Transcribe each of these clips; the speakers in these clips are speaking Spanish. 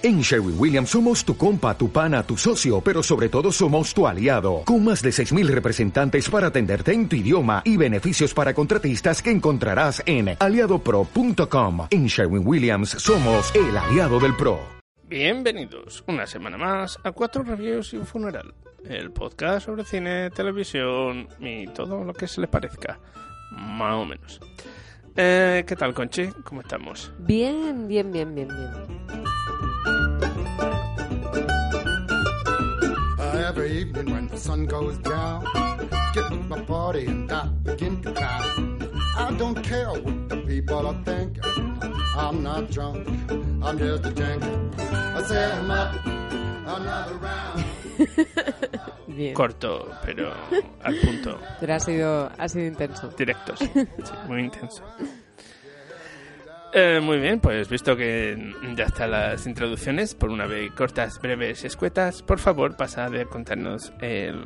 En Sherwin Williams somos tu compa, tu pana, tu socio, pero sobre todo somos tu aliado, con más de 6.000 representantes para atenderte en tu idioma y beneficios para contratistas que encontrarás en aliadopro.com. En Sherwin Williams somos el aliado del PRO. Bienvenidos una semana más a Cuatro Reviews y un Funeral, el podcast sobre cine, televisión y todo lo que se les parezca, más o menos. Eh, ¿Qué tal, Conchi? ¿Cómo estamos? Bien, bien, bien, bien, bien. Every evening when the sun goes down. Get my party and I begin to clown. I don't care what the people are thinking. I'm not drunk, I'm just a drinking. I say I'm up, another round. Bien. Corto, pero al punto. Pero ha sido, ha sido intenso. Directo, sí. Sí, muy intenso. Eh, muy bien, pues visto que ya están las introducciones, por una vez cortas, breves y escuetas, por favor pasa a contarnos el...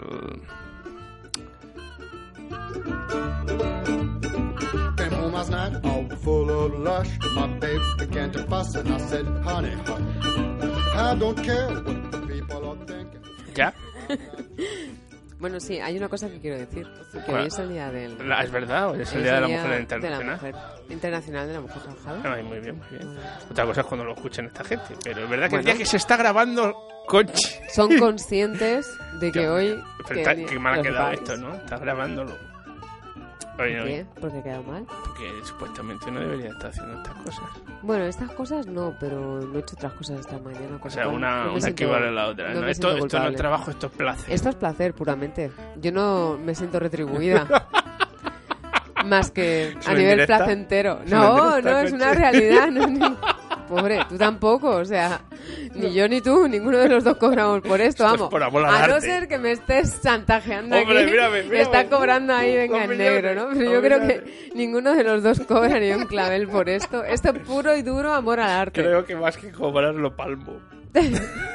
¿Ya? Bueno, sí, hay una cosa que quiero decir. Que hoy es el día del... La- ¿Es verdad? Hoy es el hoy Día de la Día Mujer de la Internacional. Mujer Internacional de la Mujer Trabajadora. Ay, muy bien, muy bien. Otra cosa es cuando lo escuchen esta gente. Pero es verdad que el Bueno. día que se está grabando. Son conscientes de que Ya, hoy... Pero que está- el día- qué mal ha quedado esto, ¿no? Estás grabándolo. Oye, ¿Por qué? Porque ha quedado mal. porque supuestamente no debería estar haciendo estas cosas. Bueno, estas cosas no, pero no he hecho otras cosas esta mañana. O sea, una, una siento, equivale a la otra. no ¿no? Esto, esto no es trabajo, esto es placer. Esto es placer puramente. Yo no me siento retribuida. Más que ¿Es a una nivel indirecta? placentero. ¿Es una No, no, es una realidad. no, Pobre, tú tampoco. O sea, ni yo ni tú, ninguno de los dos cobramos por esto, Esto es vamos. por amor al a no ser que me estés chantajeando Hombre, aquí. mírame, mírame. Está cobrando ahí, venga, en negro, ¿no? Pero yo creo que ninguno de los dos cobra ni un clavel por esto. Esto es puro y duro amor al arte. Creo que más que cobrar lo palmo.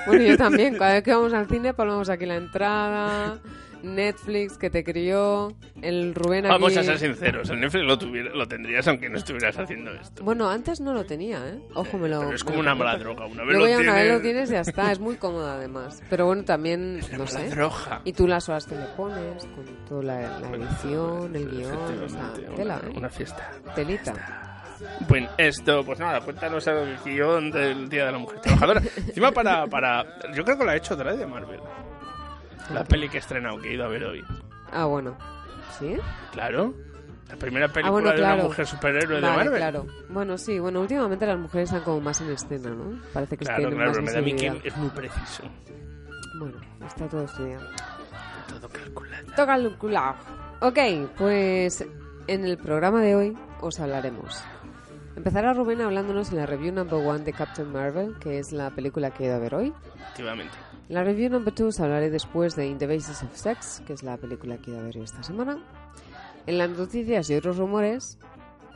Bueno, yo también. Cada vez que vamos al cine ponemos aquí la entrada, Netflix que te crió, el Rubén aquí... Vamos a ser sinceros, el Netflix lo, tuviera- lo tendrías aunque no estuvieras haciendo esto. Bueno, antes no lo tenía, ¿eh? Ojo, me lo... Pero es como una mala droga. Una vez Luego lo ya una vez tienes... lo tienes ya está, es muy cómodo además. Pero bueno, también, no Mala sé. droga. Y tú las horas que le pones, con toda la, la edición, el guion, o sea, tela, una, ¿eh? una fiesta. Telita. Bueno, esto, pues nada, cuéntanos el guion del Día de la Mujer Trabajadora. Encima para, para... Yo creo que lo ha hecho otra de Marvel. La peli que he estrenado, que he ido a ver hoy. Ah, bueno. ¿Sí? Claro. La primera película Ah, bueno, de una mujer superhéroe de Marvel. claro. Bueno, sí, bueno, últimamente las mujeres están como más en escena, ¿no? Parece que Claro, claro, más pero me da que es muy preciso. Bueno, está todo estudiado. Todo calculado. Toca el culao. Ok, pues en el programa de hoy os hablaremos. Empezará Rubén hablándonos en la review number one de Captain Marvel, que es la película que he ido a ver hoy. Efectivamente. En la review number two os hablaré después de In the Basis of Sex, que es la película que he ido a ver esta semana. En las noticias y otros rumores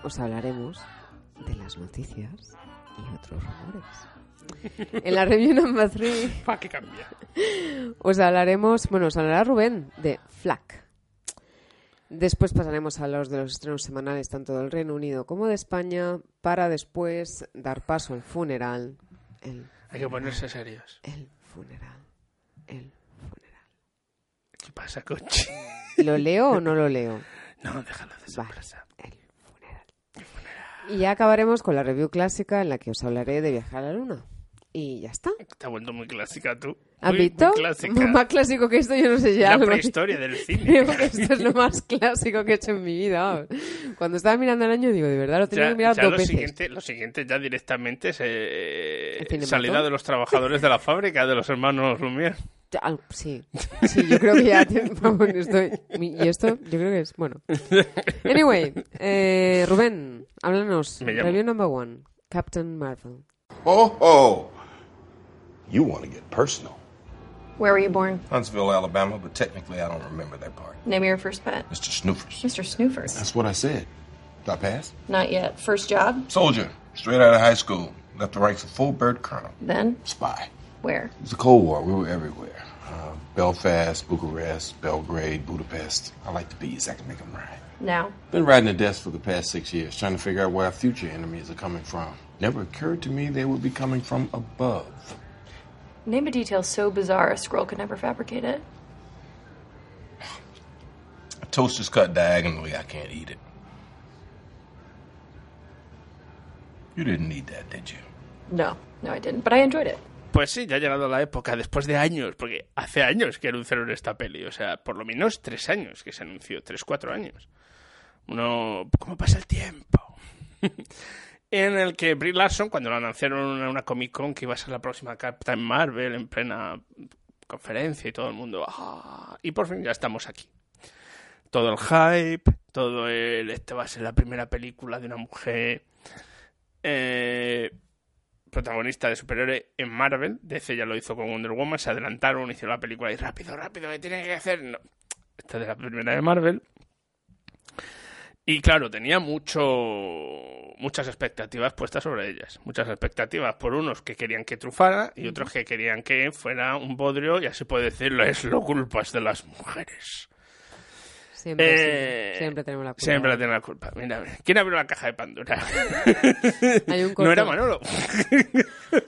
os hablaremos de las noticias y otros rumores. En la review number three ¿Para qué cambia? os hablaremos, bueno, os hablará Rubén de Flack. Después pasaremos a los de los estrenos semanales tanto del Reino Unido como de España para después dar paso al funeral. El, Hay que ponerse serios. el funeral. ¿Qué pasa, coche? ¿Lo leo o no lo leo? No, déjalo de sorpresa. El funeral. Y ya acabaremos con la review clásica en la que os hablaré de viajar a la luna. Y ya está. Te ha vuelto muy clásica tú. ¿Has visto? Muy clásica. Más clásico que esto, yo no sé ya. la prehistoria del cine. Creo que esto es lo más clásico que he hecho en mi vida. Cuando estaba mirando el año, digo, de verdad lo tenía Ya, que mirar ya dos lo, veces. siguiente, lo siguiente ya directamente es eh, salida de los trabajadores de la fábrica de los hermanos Lumière. Ya, al- Sí, sí, yo creo que ya te- vamos, estoy- mi- y esto yo creo que es bueno. Anyway, eh, Rubén, háblanos. Me llamo. Review number one, Captain Marvel. Oh, oh. You want to get personal. Where were you born? Huntsville, Alabama, but technically I don't remember that part. Name of your first pet. Mr. Snoofers. Mr. Snoofers. That's what I said. Did I pass? Not yet. First job? Soldier, straight out of high school. Left the ranks of full bird colonel. Then? Spy. Where? It was the Cold War. We were everywhere. Uh, Belfast, Bucharest, Belgrade, Budapest. I like the bees. I can make them rhyme. Now? Been riding the desk for the past six years, trying to figure out where our future enemies are coming from. Never occurred to me they would be coming from above. Name a detail so bizarre a scroll could never fabricate it. A toast is cut diagonally. I can't eat it. You didn't need that, did you? No, no, I didn't, but I enjoyed it. Pues sí, ya ha llegado la época, después de años, porque hace años que anunciaron esta peli, o sea, por lo menos tres años que se anunció, tres, cuatro años. Uno, ¿cómo pasa el tiempo? en el que Brie Larson, cuando lo anunciaron en una Comic Con que iba a ser la próxima Captain Marvel en plena conferencia y todo el mundo, ¡ah! y por fin ya estamos aquí. Todo el hype, todo el, este va a ser la primera película de una mujer eh, protagonista de superhéroe en Marvel. DC ya lo hizo con Wonder Woman, se adelantaron, hicieron la película y rápido, rápido, ¿qué tiene que hacer? No. Esta es la primera de Marvel. Y claro, tenía mucho, muchas expectativas puestas sobre ellas. Muchas expectativas por unos que querían que trufara y otros que querían que fuera un bodrio, y así puedo decirlo, es lo culpas de las mujeres. Siempre, Eh, siempre tenemos la culpa. Siempre la tiene la culpa. Mira, ¿quién abrió la caja de Pandora? Hay un no era Manolo.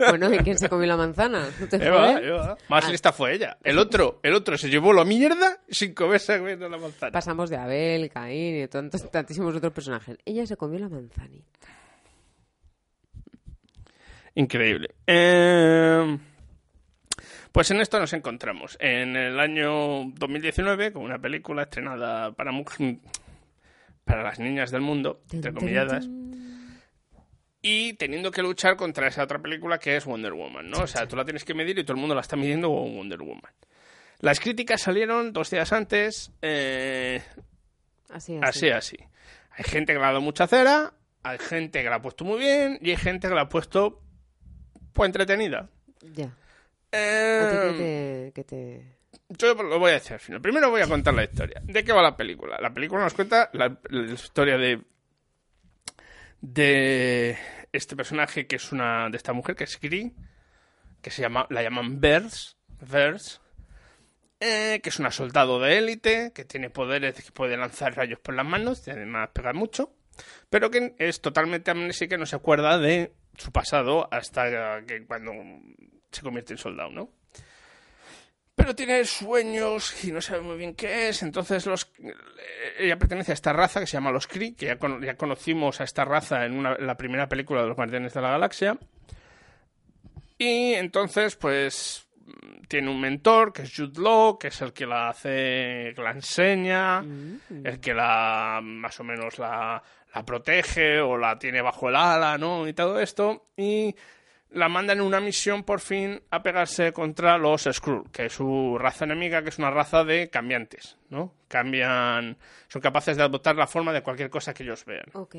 Bueno, ¿y quién se comió la manzana? ¿No te Eva, jodes? Eva. Más Ah. lista fue ella. El otro, el otro se llevó la mierda sin comerse comiendo la manzana. Pasamos de Abel, Caín y de tantos, tantísimos otros personajes. Ella se comió la manzanita. Increíble. Eh, pues en esto nos encontramos. En el año 2019, con una película estrenada para, para las niñas del mundo, entre comilladas, y teniendo que luchar contra esa otra película que es Wonder Woman, ¿no? O sea, tú la tienes que medir y todo el mundo la está midiendo con Wonder Woman. Las críticas salieron dos días antes, eh, Así, así, así. Hay gente que le ha dado mucha cera, hay gente que la ha puesto muy bien y hay gente que la ha puesto pues entretenida. Ya. Eh, ¿A ti qué te, qué te- Yo lo voy a decir al final. Primero voy a contar la historia. ¿De qué va la película? La película nos cuenta la, la historia de de este personaje que es una de esta mujer que es Kree, que se llama la llaman Vers, Vers eh, que es una soldado de élite, que tiene poderes que puede lanzar rayos por las manos y además pegar mucho, pero que es totalmente amnésica y no se acuerda de su pasado hasta que cuando se convierte en soldado, ¿no? Pero tiene sueños y no sabe muy bien qué es. Entonces los, ella pertenece a esta raza que se llama los Kree, que ya, cono- ya conocimos a esta raza en, una- en la primera película de los Guardianes de la Galaxia. Y entonces, pues, mm, tiene un mentor que es Jude Law, que es el que la hace, que la enseña, el que la, más o menos la, la protege o la tiene bajo el ala, ¿no? Y todo esto. Y la mandan en una misión por fin a pegarse contra los Skrull, que es su raza enemiga, que es una raza de cambiantes, ¿no? Cambian, son capaces de adoptar la forma de cualquier cosa que ellos vean. Ok.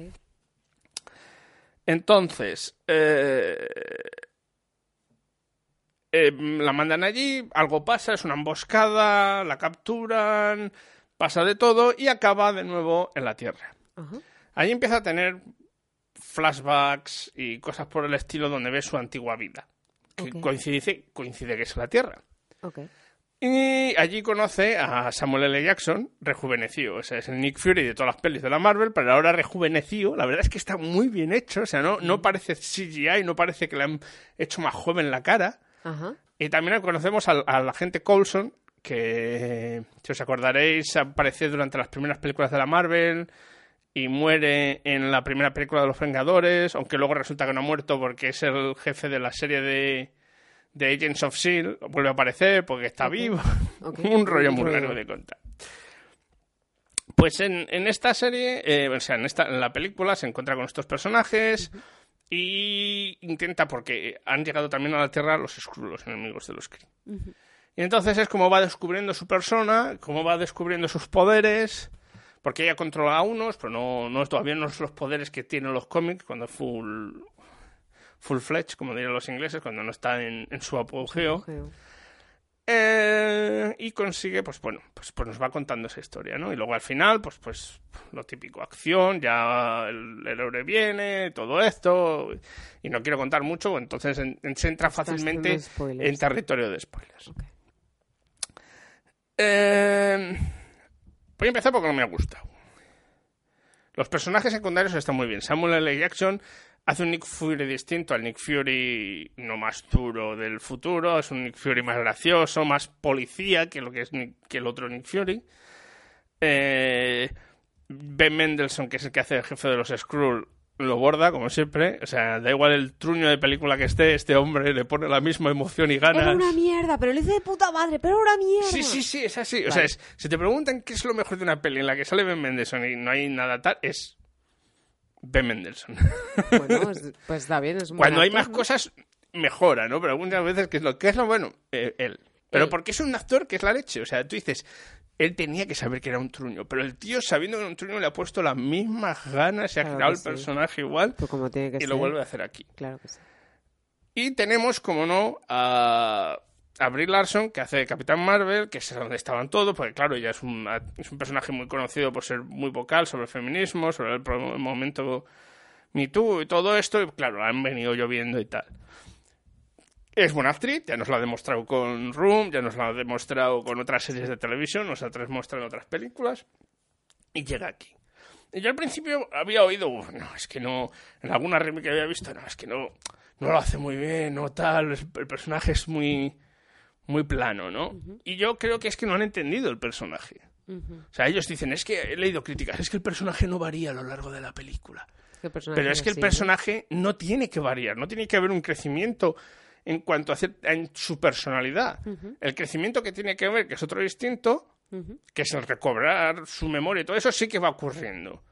Entonces, eh, eh, la mandan allí, algo pasa, es una emboscada, la capturan, pasa de todo y acaba de nuevo en la Tierra. Ajá. Allí empieza a tener flashbacks y cosas por el estilo donde ve su antigua vida. Que Ok. coincide, coincide que es la Tierra. Y allí conoce a Samuel L. Jackson, rejuvenecido. O sea, es el Nick Fury de todas las pelis de la Marvel, pero ahora rejuvenecido. La verdad es que está muy bien hecho. O sea, no, no parece CGI, no parece que le han hecho más joven la cara. Ajá. Y también conocemos al, al agente Coulson, que, si os acordaréis, apareció durante las primeras películas de la Marvel y muere en la primera película de Los Vengadores, aunque luego resulta que no ha muerto porque es el jefe de la serie de, de Agents of. E Vuelve a aparecer porque está vivo. Un rollo muy largo de contar. Pues en, en esta serie, eh, o sea, en, esta, en la película se encuentra con estos personajes y intenta, porque han llegado también a la Tierra los Skrull, los enemigos de los Kree. Y entonces es como va descubriendo su persona, cómo va descubriendo sus poderes, porque ella controla a unos, pero no, no todavía no son los poderes que tienen los cómics cuando es full full fledged, como dirían los ingleses, cuando no está en, en su apogeo. Geo. Eh, y consigue, pues bueno, pues, pues nos va contando esa historia, ¿no? Y luego al final, pues, pues lo típico, acción, ya el, el héroe viene, todo esto, y no quiero contar mucho, entonces en- en- se entra fácilmente en territorio de spoilers. Eh, voy a empezar porque no me ha gustado. Los personajes secundarios están muy bien. Samuel L. Jackson hace un Nick Fury distinto al Nick Fury no más duro del futuro, es un Nick Fury más gracioso, más policía que lo que es que el otro Nick Fury. Eh, ben Mendelssohn, que es el que hace el jefe de los Skrull, lo borda, como siempre. O sea, da igual el truño de película que esté, este hombre le pone la misma emoción y ganas. Era una mierda, pero lo hice de puta madre, pero era una mierda. Sí, sí, sí, es así. O sea, es- si te preguntan qué es lo mejor de una peli en la que sale Ben Mendelssohn y no hay nada tal, es Ben Mendelssohn. Bueno, es- pues está bien, es un Cuando hay más cosas, mejora, ¿no? Pero algunas veces, ¿qué es lo, qué es lo bueno? Eh, él. Pero Él. porque es un actor que es la leche. O sea, tú dices, él tenía que saber que era un truño, pero el tío, sabiendo que era un truño, le ha puesto las mismas ganas, se ha Claro creado el sí. personaje igual Pues como tiene que y ser. lo vuelve a hacer aquí. Claro que sí. Y tenemos, como no, a, a Brie Larson, que hace de Capitán Marvel, que es donde estaban todos, porque claro, ella es un, es un personaje muy conocido por ser muy vocal sobre el feminismo, sobre el, el momento Me Too y todo esto, y claro, han venido lloviendo y tal. Es buena actriz, ya nos lo ha demostrado con Room, ya nos lo ha demostrado con otras series de televisión, nos ha demostrado en otras películas, y llega aquí. Y yo al principio había oído, "Uf, no, es que no, en alguna remake que había visto, no, es que no, no lo hace muy bien, no tal, el personaje es muy, muy plano, ¿no? Y yo creo que es que no han entendido el personaje. O sea, ellos dicen, es que he leído críticas, es que el personaje no varía a lo largo de la película. Pero es que el personaje no tiene que variar, no tiene que haber un crecimiento en cuanto a, en su personalidad. El crecimiento que tiene que haber, que es otro distinto, que es el recobrar su memoria y todo eso, sí que va ocurriendo.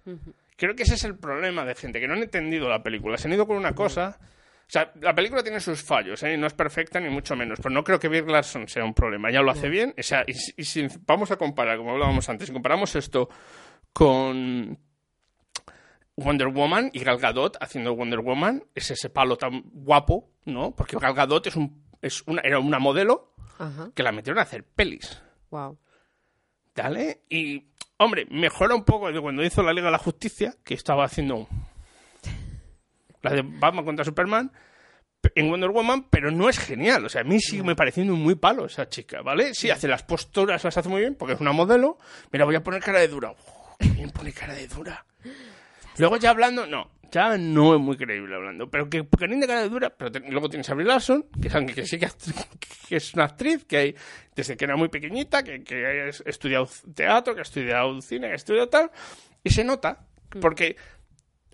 Creo que ese es el problema de gente que no han entendido la película. Se han ido con una cosa. O sea, la película tiene sus fallos, ¿eh? no es perfecta ni mucho menos, pero no creo que Brie Larson sea un problema. Ya lo hace bien. O sea, y, y si vamos a comparar, como hablábamos antes, si comparamos esto con Wonder Woman y Gal Gadot haciendo Wonder Woman, es ese palo tan guapo, ¿no? Porque Gal Gadot es un, es una, era una modelo Ajá, que la metieron a hacer pelis. wow. ¿Vale? Y, hombre, mejora un poco de cuando hizo la Liga de la Justicia, que estaba haciendo la de Batman contra Superman en Wonder Woman, pero no es genial. O sea, a mí sigue me pareciendo muy palo esa chica, ¿vale? Sí, hace las posturas, las hace muy bien, porque es una modelo. Mira, voy a poner cara de dura. Uf, qué bien pone cara de dura. Luego ya hablando, no, ya no es muy creíble hablando, pero que de cara de dura, pero te- luego tienes a Brie Larson, que, sí que, que es una actriz, que hay, desde que era muy pequeñita, que, que ha estudiado teatro, que ha estudiado cine, que ha estudiado tal, y se nota, porque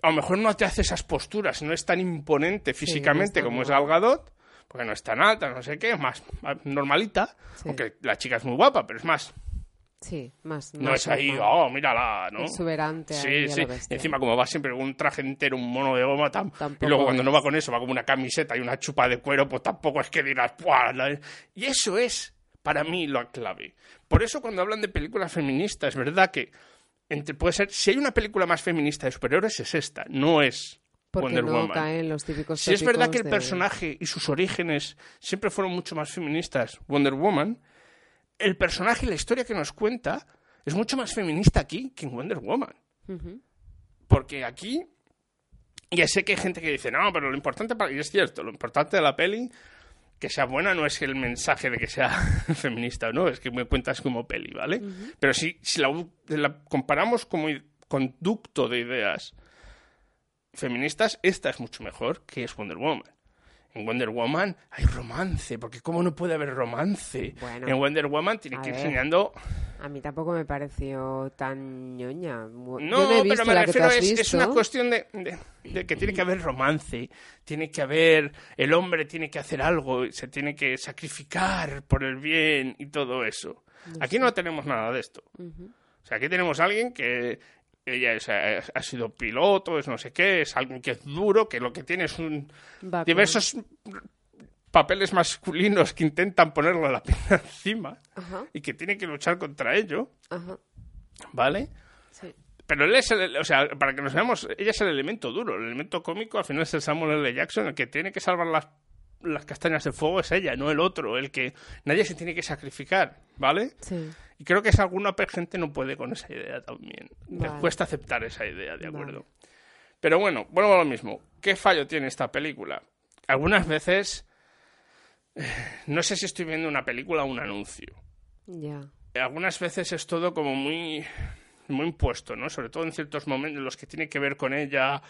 a lo mejor no te hace esas posturas, no es tan imponente físicamente no como es guapa. Gal Gadot, porque no es tan alta, no sé qué, es más más normalita, Sí. aunque la chica es muy guapa, pero es más, Sí, más. no más es ahí, oh, mírala, ¿no? Exuberante Sí, sí. encima, como va siempre con un traje entero, un mono de goma, tam- Tampoco y luego cuando es. no va con eso, va como una camiseta y una chupa de cuero, pues tampoco es que digas, ¡buah! la- Y eso es, para mí, lo clave. Por eso, cuando hablan de películas feministas, es verdad que entre, puede ser, si hay una película más feminista de superhéroes, es esta, no es Porque Wonder no Woman. caen los típicos Si es verdad que el de- personaje y sus orígenes siempre fueron mucho más feministas, Wonder Woman, el personaje y la historia que nos cuenta es mucho más feminista aquí que en Wonder Woman. Porque aquí, ya sé que hay gente que dice, no, pero lo importante, para... y es cierto, lo importante de la peli, que sea buena, no es el mensaje de que sea feminista, ¿no? Es que me cuentas como peli, ¿vale? Pero si, si la, la comparamos como conducto de ideas feministas, esta es mucho mejor que es Wonder Woman. En Wonder Woman hay romance, porque ¿cómo no puede haber romance? Bueno. en Wonder Woman tiene que ir ver. enseñando A mí tampoco me pareció tan ñoña. No, no he visto pero me refiero es, es una cuestión de, de- de que tiene que haber romance, tiene que haber, el hombre tiene que hacer algo, se tiene que sacrificar por el bien y todo eso. Aquí no tenemos nada de esto. O sea, aquí tenemos a alguien que ella es- ha, sido piloto, es no sé qué, es alguien que es duro, que lo que tiene es un diversos papeles masculinos que intentan ponerle la pena encima Ajá, y que tiene que luchar contra ello, ajá. ¿vale? Sí. Pero él es el, o sea, para que nos veamos, ella es el elemento duro, el elemento cómico, al final es el Samuel L. Jackson, el que tiene que salvar las, las castañas de fuego es ella, no el otro, el que nadie se tiene que sacrificar, ¿vale? Sí. Y creo que es alguna gente no puede con esa idea también. Les Vale. cuesta aceptar esa idea, ¿de Vale. acuerdo? Pero bueno, vuelvo a lo mismo. ¿Qué fallo tiene esta película? Algunas veces, eh, no sé si estoy viendo una película o un anuncio Ya. algunas veces es todo como muy muy impuesto, ¿no? Sobre todo en ciertos momentos en los que tiene que ver con ella,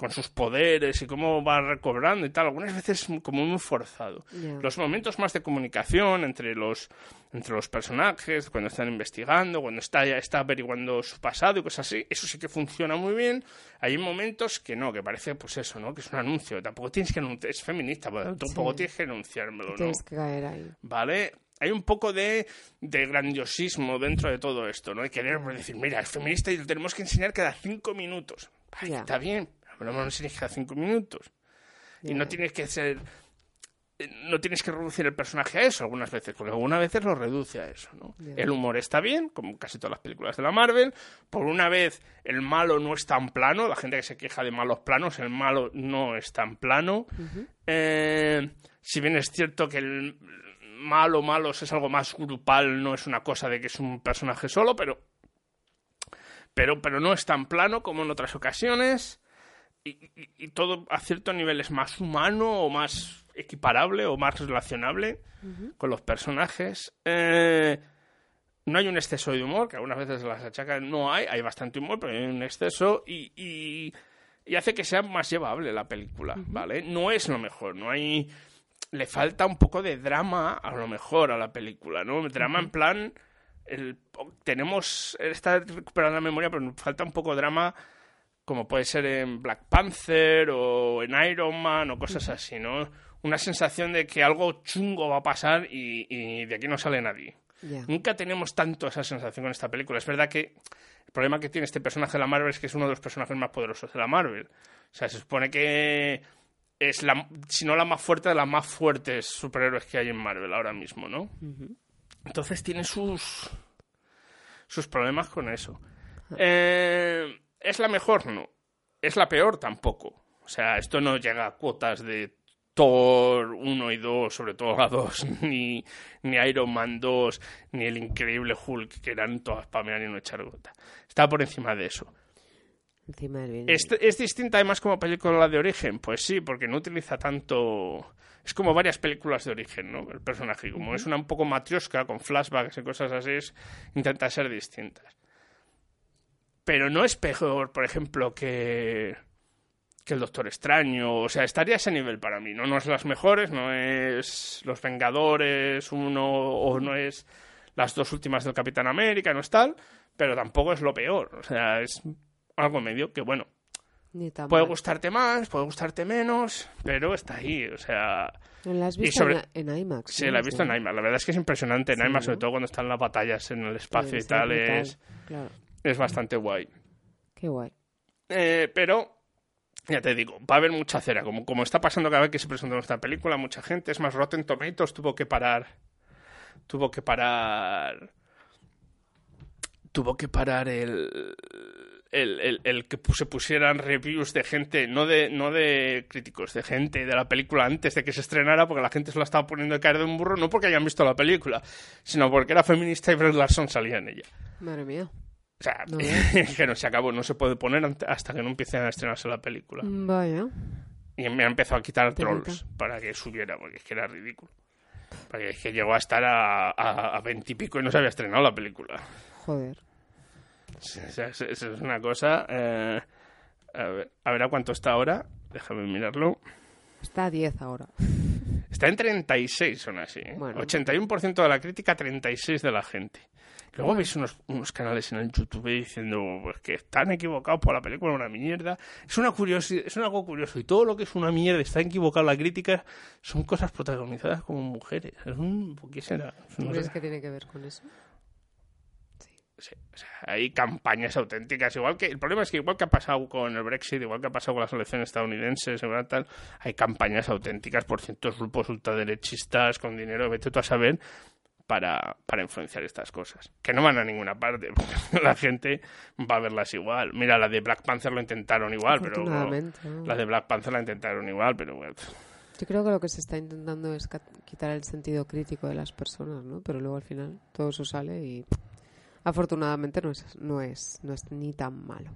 con sus poderes y cómo va recobrando y tal, algunas veces como muy forzado. Ya. Los momentos más de comunicación entre los, entre los personajes, cuando están investigando, cuando está, está averiguando su pasado y cosas así, eso sí que funciona muy bien. Hay momentos que no, que parece pues eso, ¿no? Que es un anuncio. Tampoco tienes que anunciar, es feminista, pero tampoco Sí. tienes que anunciármelo, ¿no? Tienes que caer ahí. ¿vale? Hay un poco de, de grandiosismo dentro de todo esto, ¿no? De querer decir, mira, es feminista y lo tenemos que enseñar cada cinco minutos. Ay, Ya. Está bien, lo enseñes cada cinco minutos. Y no tienes que ser... eh, No tienes que reducir el personaje a eso algunas veces, porque algunas veces lo reduce a eso, ¿no? El humor está bien, como casi todas las películas de la Marvel. Por una vez, el malo no es tan plano. La gente que se queja de malos planos, el malo no es tan plano. Eh, si bien es cierto que el malo malos es algo más grupal, no es una cosa de que es un personaje solo, pero pero, pero no es tan plano como en otras ocasiones. Y, y- y todo a cierto nivel es más humano o más equiparable o más relacionable con los personajes. Eh, no hay un exceso de humor, que algunas veces las achacan, no hay, hay bastante humor, pero hay un exceso y, y, y hace que sea más llevable la película, ¿vale? No es lo mejor, no hay... Le falta un poco de drama, a lo mejor, a la película, ¿no? Drama en plan... El, tenemos... Está recuperando la memoria, pero nos falta un poco de drama como puede ser en Black Panther o en Iron Man o cosas así, ¿no? Una sensación de que algo chungo va a pasar y, y de aquí no sale nadie. Nunca tenemos tanto esa sensación con esta película. Es verdad que el problema que tiene este personaje de la Marvel es que es uno de los personajes más poderosos de la Marvel. O sea, se supone que es la, si no la más fuerte de las más fuertes superhéroes que hay en Marvel ahora mismo, ¿no? Entonces tiene sus sus problemas con eso. Eh, ¿Es la mejor? No. ¿Es la peor? Tampoco. O sea, esto no llega a cuotas de Thor 1 y 2, sobre todo la 2, ni, ni Iron Man 2, ni el increíble Hulk, que eran todas pamear y no echar gota. Está por encima de eso. Encima del bien. ¿Es, ¿Es distinta además como película de origen? Pues sí, porque no utiliza tanto... Es como varias películas de origen, ¿no? El personaje, como es una un poco matriosca, con flashbacks y cosas así, es- intenta ser distintas. Pero no es peor, por ejemplo, que, que el Doctor Extraño. O sea, estaría a ese nivel para mí. No, no es las mejores, no es Los Vengadores uno o no es las dos últimas del Capitán América, no es tal, pero tampoco es lo peor. O sea, es algo medio que, bueno, puede gustarte más, puede gustarte menos, pero está ahí. O sea, ¿La has y visto sobre- en, IMAX? sí, no? la he visto en. IMAX. La verdad es que es impresionante en Sí, IMAX, sobre ¿no? todo cuando están las batallas en el espacio y tal, es, Claro. Es bastante guay. Qué guay. Eh, pero, ya te digo, va a haber mucha cera. Como, como está pasando cada vez que se presenta nuestra película, mucha gente. Es más, Rotten Tomatoes tuvo que parar. Tuvo que parar. Tuvo que parar el. El, el- el que se pusieran reviews de gente, no de, no de críticos, de gente de la película antes de que se estrenara, porque la gente se la estaba poniendo de caer de un burro, no porque hayan visto la película, sino porque era feminista y Brie Larson salía en ella. Madre mía. O sea, No que no se acabó, no se puede poner hasta que no empiece a estrenarse la película. Vaya. Y me ha empezado a quitar trolls para que subiera, porque es que era ridículo. Porque es que llegó a estar a, 20 y y no se había estrenado la película. Joder. O sea, es, es- es una cosa. eh, a, ver, a ver a cuánto está ahora. Déjame mirarlo. Está a 10 ahora. Está en 36, son así. ¿eh? Bueno. 81% de la crítica, 36% de la gente. Luego veis unos, unos canales en el YouTube diciendo pues, que están equivocados por la película, una mierda. Es una curiosi- es un algo curioso. Y todo lo que es una mierda, está equivocado la crítica, son cosas protagonizadas como mujeres. Es un, ¿por ¿Qué será? ¿Tú crees que tiene que ver con eso? Sí, o sea, hay campañas auténticas. Igual que el problema es que igual que ha pasado con el Brexit, igual que ha pasado con las elecciones estadounidenses, tal, hay campañas auténticas por ciertos grupos ultraderechistas con dinero, vete tú a saber, para, para influenciar estas cosas. Que no van a ninguna parte, porque la gente va a verlas igual. Mira, la de Black Panther lo intentaron igual, pero Afortunadamente, ¿no? la de Black Panther la intentaron igual, pero bueno. Yo creo que lo que se está intentando es quitar el sentido crítico de las personas, ¿no? Pero luego al final todo eso sale y afortunadamente no es, no es, no es ni tan malo.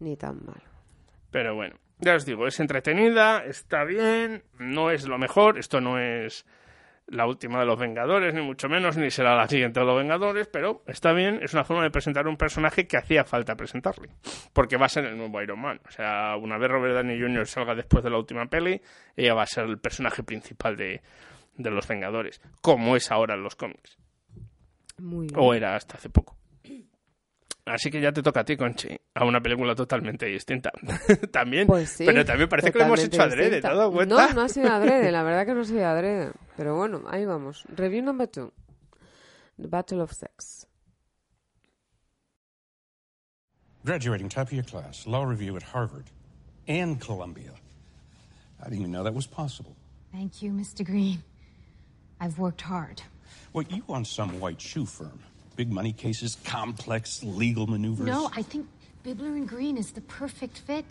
Ni tan malo. Pero bueno, ya os digo, es entretenida, está bien, no es lo mejor, esto no es la última de los Vengadores, ni mucho menos, ni será la siguiente de los Vengadores, pero está bien, es una forma de presentar un personaje que hacía falta presentarle, porque va a ser el nuevo Iron Man. O sea, una vez Robert Downey Jr. salga después de la última peli, ella va a ser el personaje principal de, de los Vengadores, como es ahora en los cómics, Muy bien. o era hasta hace poco. Así que ya te toca a ti, Conchi, a una película totalmente distinta. también, Pues sí, pero también parece que lo hemos hecho adrede, ¿te distinta. has dado cuenta? No, no ha sido adrede, la verdad que no ha sido adrede. Pero bueno, ahí vamos. Review number two. The Battle of Sex. Graduating top of your class, law review at Harvard and Columbia. I didn't even know that was possible. Thank you, Mr. Green. I've worked hard. Well, you want some white shoe firm. Big money cases, complex legal maneuvers. No, I think Bibler and Green is the perfect fit.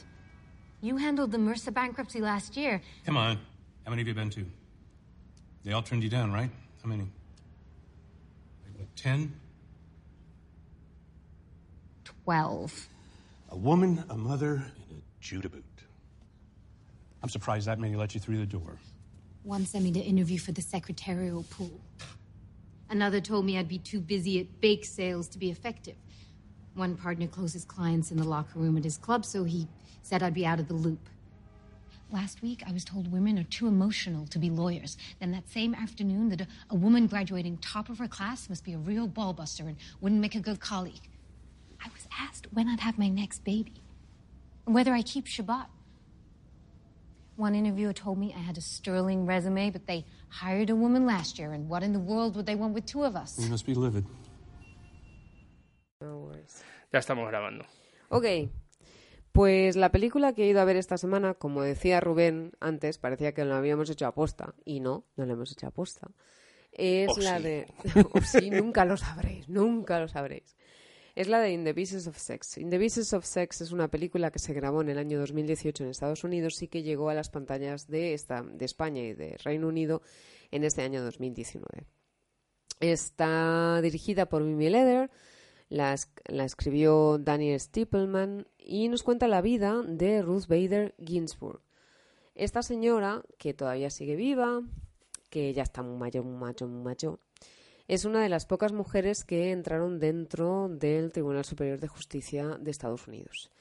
You handled the Mercer bankruptcy last year. Come on. How many have you been to? They all turned you down, right? How many? Like, what, ten? Twelve. A woman, a mother, and a Jew to boot. I'm surprised that many let you through the door. One sent me to interview for the secretarial pool. Another told me I'd be too busy at bake sales to be effective. One partner closes clients in the locker room at his club, so he said I'd be out of the loop. Last week, I was told women are too emotional to be lawyers. Then that same afternoon, that a, woman graduating top of her class must be a real ballbuster and wouldn't make a good colleague. I was asked when I'd have my next baby, and whether I keep Shabbat. One interviewer told me I had a sterling resume, but they hired a woman last year, and what in the world would they want with two of us? You must be livid. No worries. Ya estamos grabando. Ok, pues la película que he ido a ver esta semana, como decía Rubén antes, parecía que lo habíamos hecho aposta, y no, no lo hemos hecho aposta. Es la sí. de... sí, nunca lo sabréis, nunca lo sabréis. Es la de In the Business of Sex. In the Business of Sex es una película que se grabó en el año 2018 en Estados Unidos y que llegó a las pantallas de, esta, de España y de Reino Unido en este año 2019. Está dirigida por Mimi es- la escribió Daniel Stippelman y nos cuenta la vida de Ruth Bader Ginsburg. Esta señora, que todavía sigue viva, que ya está muy mayor, muy mayor, muy mayor, es una de las pocas mujeres que entraron dentro del Tribunal Superior de Justicia de Estados Unidos,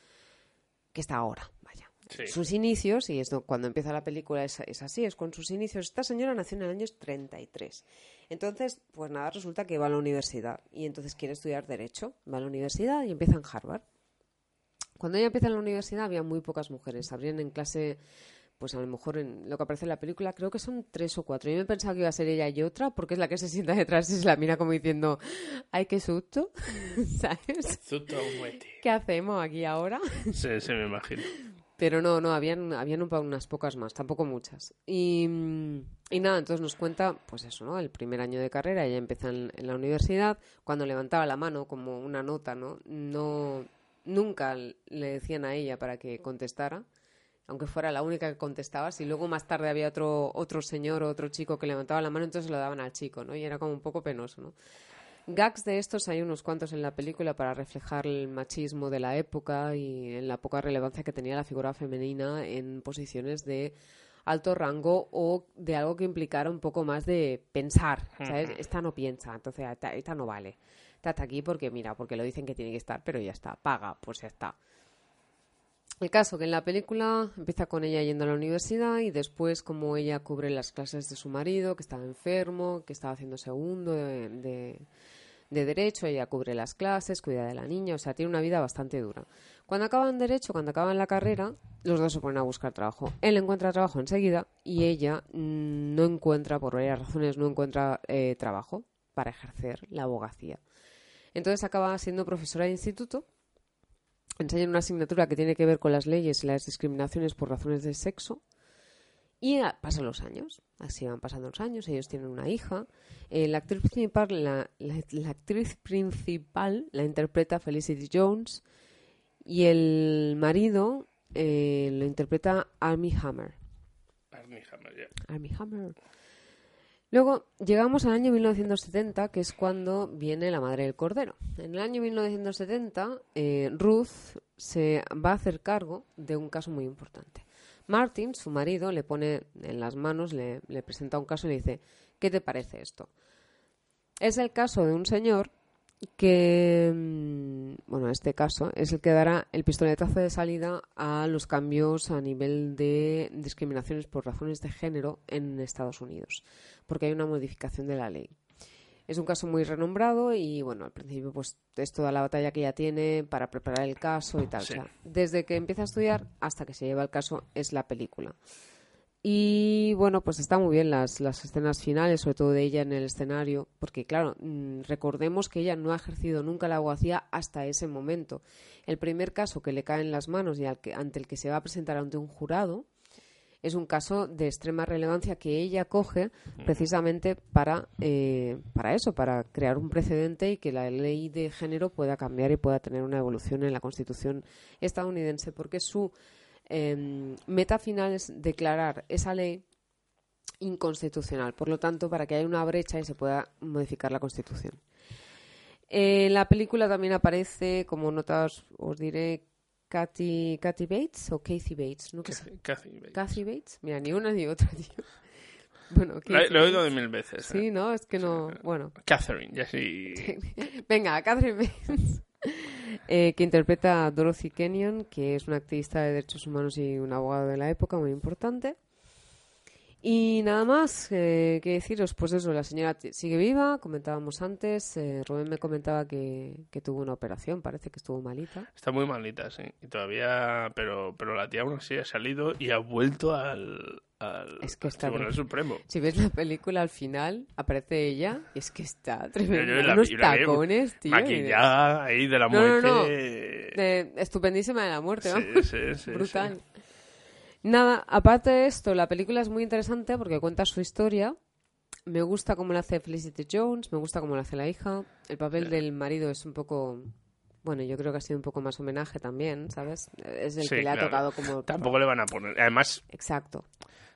que está ahora, vaya. Sí. Sus inicios, y esto cuando empieza la película es, es así, es con sus inicios. Esta señora nació en el año 33. Entonces, pues nada, resulta que va a la universidad y entonces quiere estudiar Derecho. Va a la universidad y empieza en Harvard. Cuando ella empieza en la universidad había muy pocas mujeres. Habrían en clase, pues a lo mejor en lo que aparece en la película, creo que son tres o cuatro. Yo me pensaba que iba a ser ella y otra, porque es la que se sienta detrás y se la mira como diciendo, ay, qué susto, ¿sabes? ¿Qué hacemos aquí ahora? Sí, sí, me imagino. Pero no, no, habían, habían unas pocas más, tampoco muchas. Y, y nada, entonces nos cuenta, pues eso, ¿no? El primer año de carrera, ella empieza en, en la universidad, cuando levantaba la mano como una nota, ¿no? No, nunca le decían a ella para que contestara, aunque fuera la única que contestaba. Si luego más tarde había otro, otro señor o otro chico que levantaba la mano, entonces lo daban al chico, ¿no? Y era como un poco penoso, ¿no? Gags de estos hay unos cuantos en la película para reflejar el machismo de la época y en la poca relevancia que tenía la figura femenina en posiciones de alto rango o de algo que implicara un poco más de pensar, ¿sabes? Esta no piensa, entonces esta, esta no vale. Esta está aquí porque, mira, porque lo dicen que tiene que estar, pero ya está, paga, pues ya está. El caso que en la película empieza con ella yendo a la universidad y después como ella cubre las clases de su marido, que estaba enfermo, que estaba haciendo segundo de, de- de derecho, ella cubre las clases, cuida de la niña, o sea, tiene una vida bastante dura. Cuando acaban derecho, cuando acaban la carrera, los dos se ponen a buscar trabajo. Él encuentra trabajo enseguida y ella no encuentra, por varias razones, no encuentra eh, trabajo para ejercer la abogacía. Entonces acaba siendo profesora de instituto enseña una asignatura que tiene que ver con las leyes y las discriminaciones por razones de sexo. Y pasan los años, así van pasando los años, ellos tienen una hija. Eh, la, actriz principal, la, la- la actriz principal la interpreta Felicity Jones y el marido eh, lo interpreta Armie Hammer. Armie Hammer, ya. Armie Hammer. Luego llegamos al año 1970, que es cuando viene la madre del cordero. En el año 1970, eh, Ruth se va a hacer cargo de un caso muy importante. Martin, su marido, le pone en las manos, le, le presenta un caso y le dice, ¿qué te parece esto? Es el caso de un señor que, mm, bueno, este caso es el que dará el pistoletazo de salida a los cambios a nivel de discriminaciones por razones de género en Estados Unidos, porque hay una modificación de la ley. Es un caso muy renombrado y, bueno, al principio pues es toda la batalla que ella tiene para preparar el caso y tal. Sí. O sea, desde que empieza a estudiar hasta que se lleva el caso es la película. Y bueno, pues está muy bien las, las escenas finales, sobre todo de ella en el escenario, porque claro, mm, recordemos que ella no ha ejercido nunca la abogacía hasta ese momento. El primer caso que le cae en las manos y al que, ante el que se va a presentar ante un jurado es un caso de extrema relevancia que ella coge precisamente para, eh, para eso, para crear un precedente y que la ley de género pueda cambiar y pueda tener una evolución en la Constitución estadounidense, porque su eh, meta final es declarar esa ley inconstitucional. Por lo tanto, para que haya una brecha y se pueda modificar la Constitución. En la película también aparece, como notas os diré, Kathy, Kathy Bates o Kathy Bates. Nunca sé. Kathy Bates. Kathy Bates. Mira, ni una ni otra, tío. Bueno, Lo, Kathy lo he oído de mil veces. Sí, ¿eh? ¿no? Es que no... Bueno. Catherine, ya sí. Venga, Catherine Bates, eh, que interpreta a Dorothy Kenyon, que es una activista de derechos humanos y un abogado de la época muy importante. Y nada más eh, que deciros, pues eso, la señora sigue viva, comentábamos antes, eh, Rubén me comentaba que, que tuvo una operación, parece que estuvo malita. Está muy malita, sí. Y todavía. Pero, pero la tía aún así ha salido y ha vuelto al. al Es que está Tribunal Supremo. Si ves la película al final, aparece ella y es que está tremendo. Yo- yo la Unos tacones, tío. Maquillada ahí de la No, no, muerte. no. De- estupendísima de la muerte, Sí, vamos. sí, sí, Brutal. Nada, aparte de esto, la película es muy interesante porque cuenta su historia. Me gusta cómo la hace Felicity Jones, me gusta cómo la hace la hija. El papel del marido es un poco. Bueno, yo creo que ha sido un poco más homenaje también, ¿sabes? Es el Sí, que le ha claro. tocado como. Tampoco le van a poner. Además, Exacto.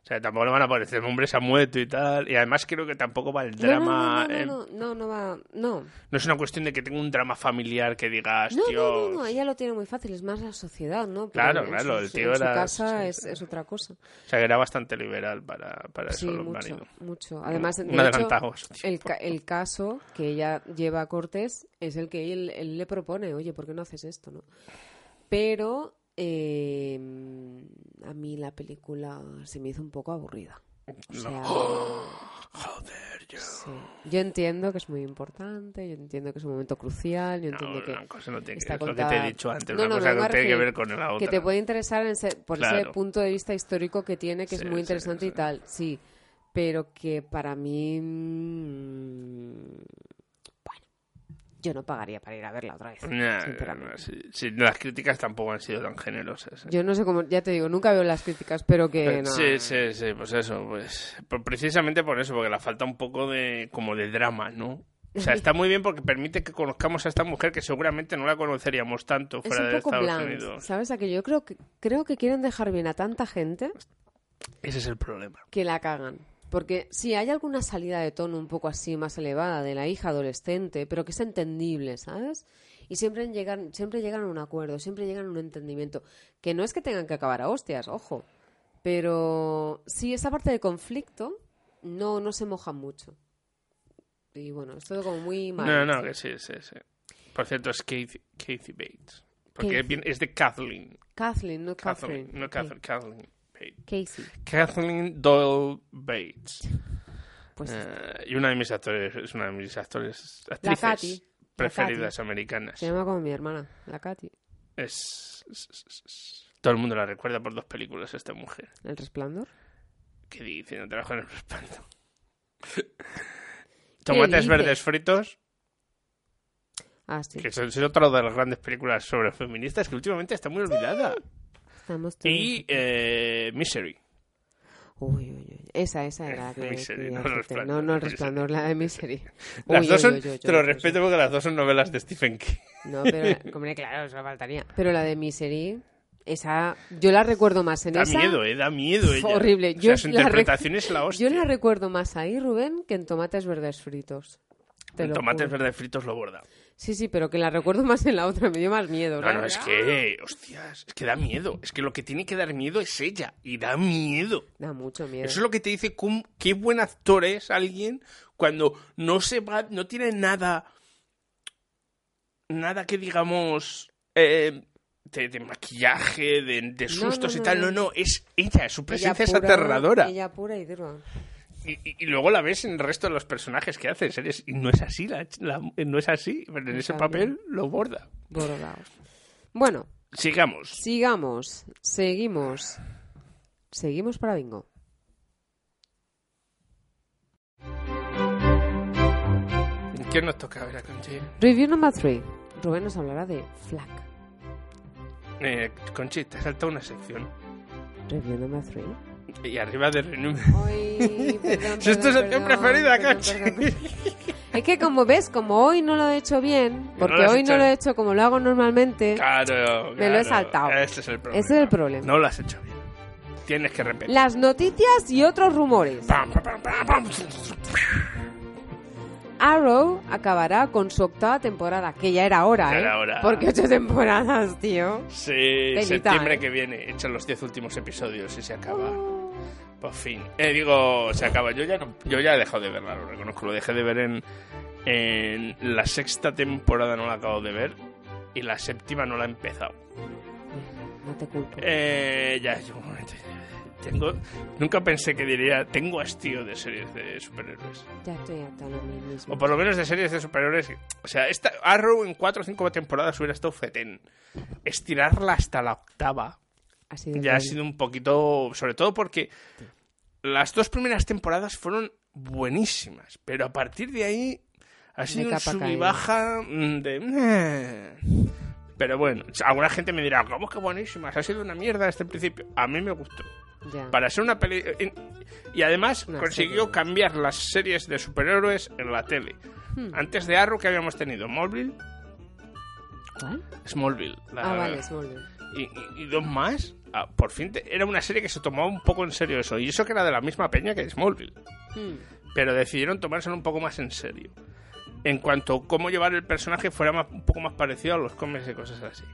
O sea, tampoco le van a poner. Este hombre se ha muerto y tal. Y además creo que tampoco va el drama. No, no, no, no, no, no va. No. no es una cuestión de que tenga un drama familiar que digas, No, tío. no, no, no, ella lo tiene muy fácil, es más la sociedad, ¿no? Pero Claro, claro, su- el tío en su era- casa sí, es, es otra cosa. O sea, que era bastante liberal para, para Sí, eso, mucho, mucho. Además, de hecho, a su el, ca- el caso que ella lleva a Cortés es el que él, él le propone, oye, ¿por qué no haces esto? no Pero eh, a mí la película se me hizo un poco aburrida. O sea, Joder, yo. sí. Yo entiendo que es muy importante, yo entiendo que es un momento crucial, yo No, entiendo que una cosa no tiene que ver lo que te he dicho antes, No, una no, cosa que tiene que ver con la otra. que te puede interesar en ese- por ese punto de vista histórico que tiene, que Sí, es muy sí, interesante y tal, sí, pero que para mí, mm, yo no pagaría para ir a verla otra vez, Nah, sinceramente. las críticas tampoco han sido tan generosas. ¿eh? Yo no sé cómo, ya te digo, nunca veo las críticas, pero que Pero no. Sí, sí, sí, pues eso, pues precisamente por eso, porque le falta un poco de como de drama, ¿no? O sea, está muy bien porque permite que conozcamos a esta mujer que seguramente no la conoceríamos tanto Es fuera un de poco Estados bland, Unidos. ¿sabes? A que yo creo que creo que quieren dejar bien a tanta gente Ese es el problema. que la cagan. Porque si hay alguna salida de tono un poco así más elevada de la hija adolescente, pero que es entendible, ¿sabes? Y siempre llegan, siempre llegan a un acuerdo, siempre llegan a un entendimiento. Que no es que tengan que acabar a hostias, ojo. Pero sí, esa parte de conflicto no, no se moja mucho. Y bueno, es todo como muy mal. No, no, que sí, sí, sí. Por cierto, es Kathy, Bates. Porque Kathy. es de Kathleen. Kathleen, no Kathleen, Catherine. no. Kathleen, Kathleen. Casey. Kathleen Doyle Bates. Pues Eh, y una de mis actores, es una de mis actores, la actrices Katy. La preferidas Katy. americanas. Se llama como mi hermana, la Katy. Es, es- es- Todo el mundo la recuerda por dos películas, esta mujer. ¿El resplandor? ¿Qué dice? No trabajo en el respaldo. Tomates verdes fritos, Ah, sí. que es, es otra de las grandes películas sobre feministas que últimamente está muy olvidada. Estamos todos- Y eh, Misery. Uy, uy, uy. Esa, esa era la que Misery, no el No, no el resplandor, la de Misery. Las Uy, dos uy, son, uy, te lo respeto porque las dos son novelas de Stephen King. No, pero, hombre, claro, eso faltaría. Pero la de Misery, esa, yo la recuerdo más en Da esa. miedo, eh, da miedo ella. horrible. O Yo sea, su la interpretación es la hostia. Yo la recuerdo más ahí, Rubén, que en tomates verdes fritos. Te lo Tomates verdes fritos lo borda. Sí, sí, pero que la recuerdo más en la otra, me dio más miedo. No, no, es que, hostias, es que da miedo. Es que lo que tiene que dar miedo es ella. Y da miedo. Da mucho miedo. Eso es lo que te dice cómo- qué buen actor es alguien cuando no se va, no tiene nada, nada que digamos eh, de, de maquillaje, de, sustos no, y tal. No, no. es ella, su Ella presencia es pura- aterradora. Ella pura y dura. Y, y- y luego la ves en el resto de los personajes que hace en series y no es así, la, la- no es así, pero en ese Exacto. papel lo borda. Bordado. Bueno, Sigamos. sigamos. Seguimos. Seguimos para bingo. ¿Qué nos toca ver a Conchi? Review number 3. Rubén nos hablará de Flack. Eh, Conchi, te ha saltado una sección. Review number 3. Y arriba de Renum. Si es tu sección preferida, perdón. Es que como ves, como hoy no lo he hecho bien, porque hoy hecho no lo he hecho como lo hago normalmente, Claro, Me lo he saltado. Ese es el problema. ese es el problema. No lo has hecho bien. Tienes que repetir. Las noticias y otros rumores. Pam, pam, pam. Arrow acabará con su octava temporada, que ya era hora, Ya ¿eh? era hora. Porque ocho temporadas, tío. Sí, septiembre ¿eh? que viene. Echan los 10 últimos episodios y se acaba. Por fin. Eh, digo, se acaba. Yo ya no, yo ya he dejado de verla, lo reconozco. Lo dejé de ver en, en la sexta temporada, no la acabo de ver. Y la séptima no la he empezado. No te culpo. Eh, ya, yo. Tengo, nunca pensé que diría, tengo hastío de series de superhéroes. Ya estoy de mí mismo. O por lo menos de series de superhéroes. O sea, esta Arrow en cuatro o cinco temporadas hubiera estado fetén. Estirarla hasta la octava Ha sido ya ha sido un poquito. Sobre todo porque las dos primeras temporadas fueron buenísimas. Pero a partir de ahí ha sido un sub y baja mm, de. Pero bueno, alguna gente me dirá, ¿cómo que buenísimas? Ha sido una mierda desde el principio. A mí me gustó. Ya. Para ser una peli... en- Y además Una consiguió serie. cambiar las series de superhéroes en la tele. Hmm. Antes de Arrow que habíamos tenido Smallville, ¿Cuál? Smallville. la- Ah, vale, Smallville. y, y- y dos más. Ah, por fin te- era una serie que se tomaba un poco en serio eso. Y eso que era de la misma peña que Smallville. Hmm. Pero decidieron tomárselo un poco más en serio. En cuanto a cómo llevar el personaje fuera más- un poco más parecido a los cómics y cosas así.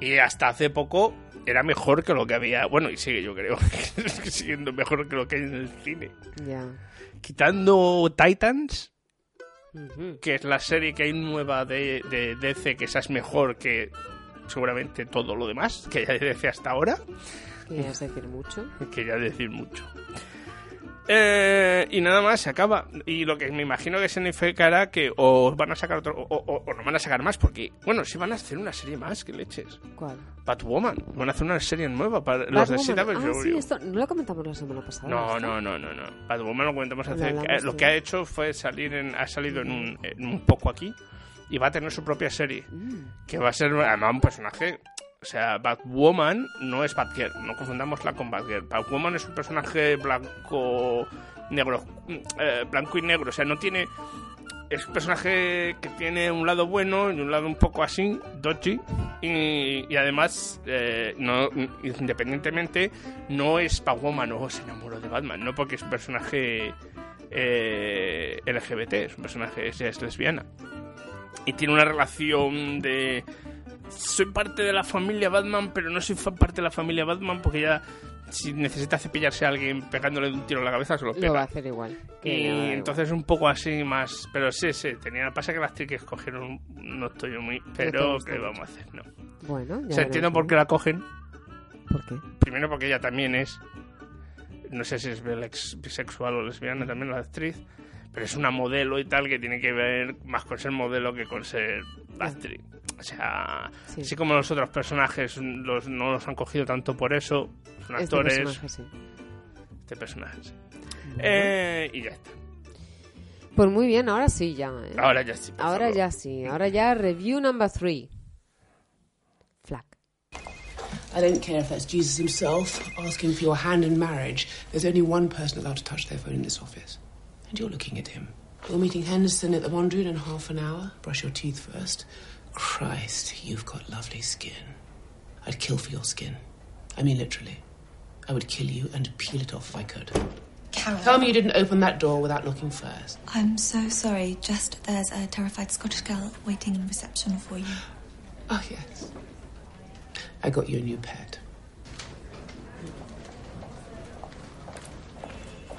Y hasta hace poco era mejor que lo que había. Bueno, y sigue, yo creo. sigue siendo mejor que lo que hay en el cine. Ya. Quitando Titans, que es la serie que hay nueva de, de DC, que esa es mejor que seguramente todo lo demás que hay de DC hasta ahora. Querías decir mucho. Quería decir mucho. Eh, y nada más, se acaba. Y lo que me imagino que significará que o van a sacar otro, o, o- o no van a sacar más, porque, bueno, sí van a hacer una serie más, que leches. ¿Cuál? Batwoman, van a hacer una serie nueva para los de. CW. Ah, sí, esto no lo comentamos la semana pasada. No, no, no, no, no. Batwoman lo comentamos Lo hace. hablamos eh, Lo tú. que ha hecho fue salir en. Ha salido en un, en un poco aquí. Y va a tener su propia serie. Mm. Que va a ser además un personaje. O sea, Batwoman no es Batgirl. No confundámosla con Batgirl. Batwoman es un personaje blanco. Negro. eh, blanco y negro. O sea, no tiene. Es un personaje que tiene un lado bueno y un lado un poco así, dodgy. Y, y además, eh, no, independientemente, no es Batwoman o se enamoró de Batman, no porque es un personaje eh, LGBT, es un personaje, ella es lesbiana. Y tiene una relación de. Soy parte de la familia Batman, pero no soy parte de la familia Batman porque ya, si necesita cepillarse a alguien pegándole un tiro en la cabeza, se lo pega. Lo va a hacer igual. Y dar igual. entonces un poco así más. Pero sí, sí, tenía. Pasa que la actriz que escogieron no estoy muy. te Pero, ¿qué vamos a hacer? No. Bueno, ya O sea, entiendo por qué la cogen. ¿Por qué? Primero porque ella también es. No sé si es bisexual o lesbiana también la actriz. Pero es una modelo y tal que tiene que ver más con ser modelo que con ser actriz. O sea, Sí. así como los otros personajes los, no los han cogido tanto por eso, son Este actores. personaje, sí. Este personaje, sí. Eh, y ya está. Pues muy bien, ahora sí ya. ¿eh? Ahora ya sí. Ahora favor. ya sí. Ahora ya review number three. Flack. I don't care if that's Jesus himself asking for your hand in marriage. There's only one person allowed to touch their phone in this office. And you're looking at him. You're meeting Henderson at the Mondrian in half an hour. Brush your teeth first. Christ, you've got lovely skin. I'd kill for your skin. I mean, literally. I would kill you and peel it off if I could. Carol. Tell me you didn't open that door without looking first. I'm so sorry. Just there's a terrified Scottish girl waiting in reception for you. Oh, yes. I got you a new pet.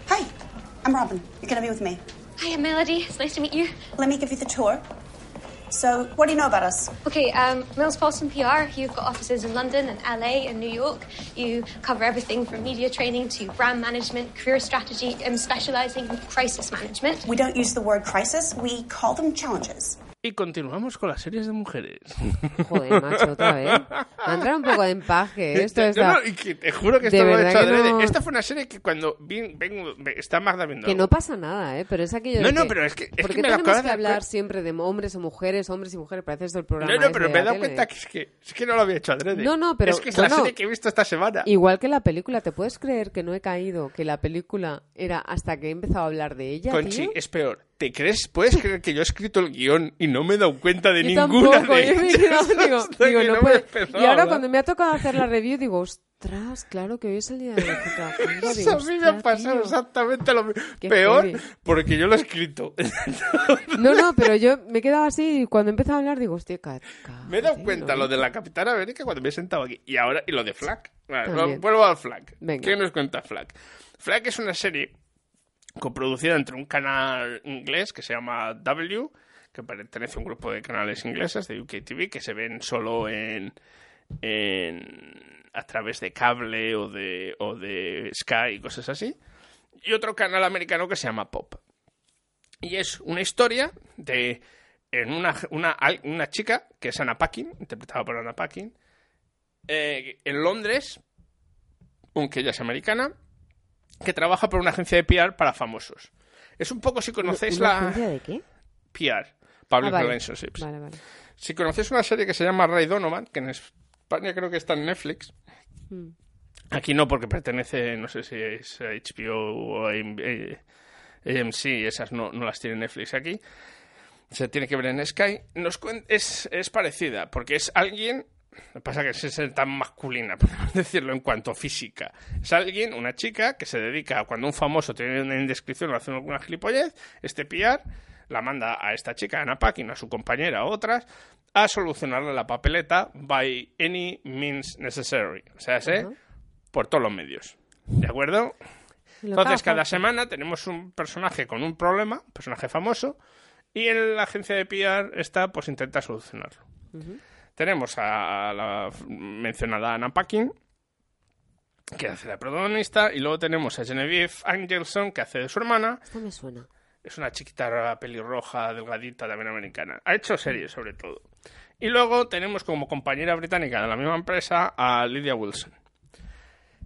Hi, I'm Robin. You're going to be with me. Hiya, Melody. It's nice to meet you. Let me give you the tour. So, what do you know about us? Okay, um, Mills Paulson PR. You've got offices in London and LA and New York. You cover everything from media training to brand management, career strategy, and specializing in crisis management. We don't use the word crisis, we call them challenges. Y continuamos con las series de mujeres. Joder, macho, otra vez. Me entrado un poco de empaje. Esto No, está... no, y que te juro que De esto lo he hecho que no- Esta fue una serie que cuando vi, vengo, ve- está Magda viendo. Que no pasa nada, ¿eh? Pero es aquello No, de no, que- pero es que- es ¿Por que qué me lo tenemos que de hablar hacer. siempre de hombres o mujeres, hombres y mujeres? Parece esto el programa No, no, ese pero de me he dado cuenta que es, que es que no lo había hecho adrede. No, no, pero, Es que es la serie que he visto esta semana. Igual que la película, ¿te puedes creer que no he caído? Que la película era hasta que he empezado a hablar de ella, Conchi, tío? es peor. ¿Te crees? ¿Puedes creer que yo he escrito el guion y no me he dado cuenta de Yo ninguna tampoco, de yo me he quedado, digo, digo, no me puede- Y ahora cuando me ha tocado hacer la review, digo, ostras, claro que hoy es el día de la trabajando. Digo, a mí me ha "Hostia, pasado tío". exactamente lo mismo. Peor heavy. porque yo lo he escrito. No, no, pero yo me he quedado así y cuando he empezado a hablar digo, hostia, ca- Me he dado cuenta lo de la Capitana América cuando me he sentado aquí. Y ahora, y lo de. Vale, También. vuelvo al. Venga. ¿Qué nos cuenta Flag? Flag es una serie coproducida entre un canal inglés que se llama W, que pertenece a un grupo de canales ingleses de UK TV que se ven solo en, a través de cable o de, o de Sky y cosas así. Y otro canal americano que se llama Pop. Y es una historia de en una, una, una chica que es Anna Paquin, interpretada por Anna Paquin, eh, en Londres, aunque ella es americana, que trabaja por una agencia de PR para famosos. Es un poco si conocéis ¿Una la agencia de qué? PR, Public Ah. Relationships. Vale, vale. Si conocéis una serie que se llama Ray Donovan, que en España creo que está en Netflix, Mm. Aquí no, porque pertenece, no sé si es a HBO o a eh, AMC, esas no, no las tiene Netflix aquí. Se tiene que ver en Sky. Nos es, es parecida, porque es alguien. Lo que pasa que es ser tan masculina, podemos decirlo, en cuanto a física. Es alguien, una chica, que se dedica, a cuando un famoso tiene una indiscreción o hace alguna gilipollez, este PR la manda a esta chica, a Anna Paquin, a su compañera, a otras, a solucionarle la papeleta by any means necessary. O sea, ¿sí? Ajá. por todos los medios. ¿De acuerdo? Entonces, cada semana tenemos un personaje con un problema, un personaje famoso, y en la agencia de PR está, pues intenta solucionarlo. Ujú. Tenemos a la mencionada Anna Paquin, que hace la protagonista, y luego tenemos a Genevieve Angelson, que hace de su hermana. Esto me suena. Es una chiquita pelirroja, delgadita, también americana. Ha hecho series, sobre todo. Y luego tenemos como compañera británica de la misma empresa a Lydia Wilson.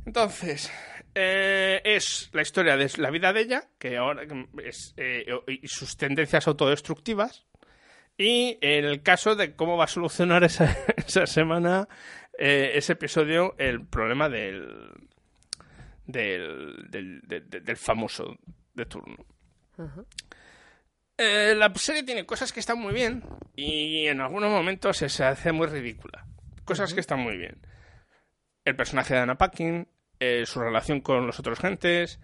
Entonces, eh, es la historia de la vida de ella, que ahora es, eh, y sus tendencias autodestructivas, y el caso de cómo va a solucionar esa, esa semana, eh, ese episodio, el problema del, del, del, de- de- del famoso de turno. Eh, la serie tiene cosas que están muy bien y en algunos momentos se, hace muy ridícula. Cosas que están muy bien. El personaje de Anna Paquin, eh, su relación con los otros gentes,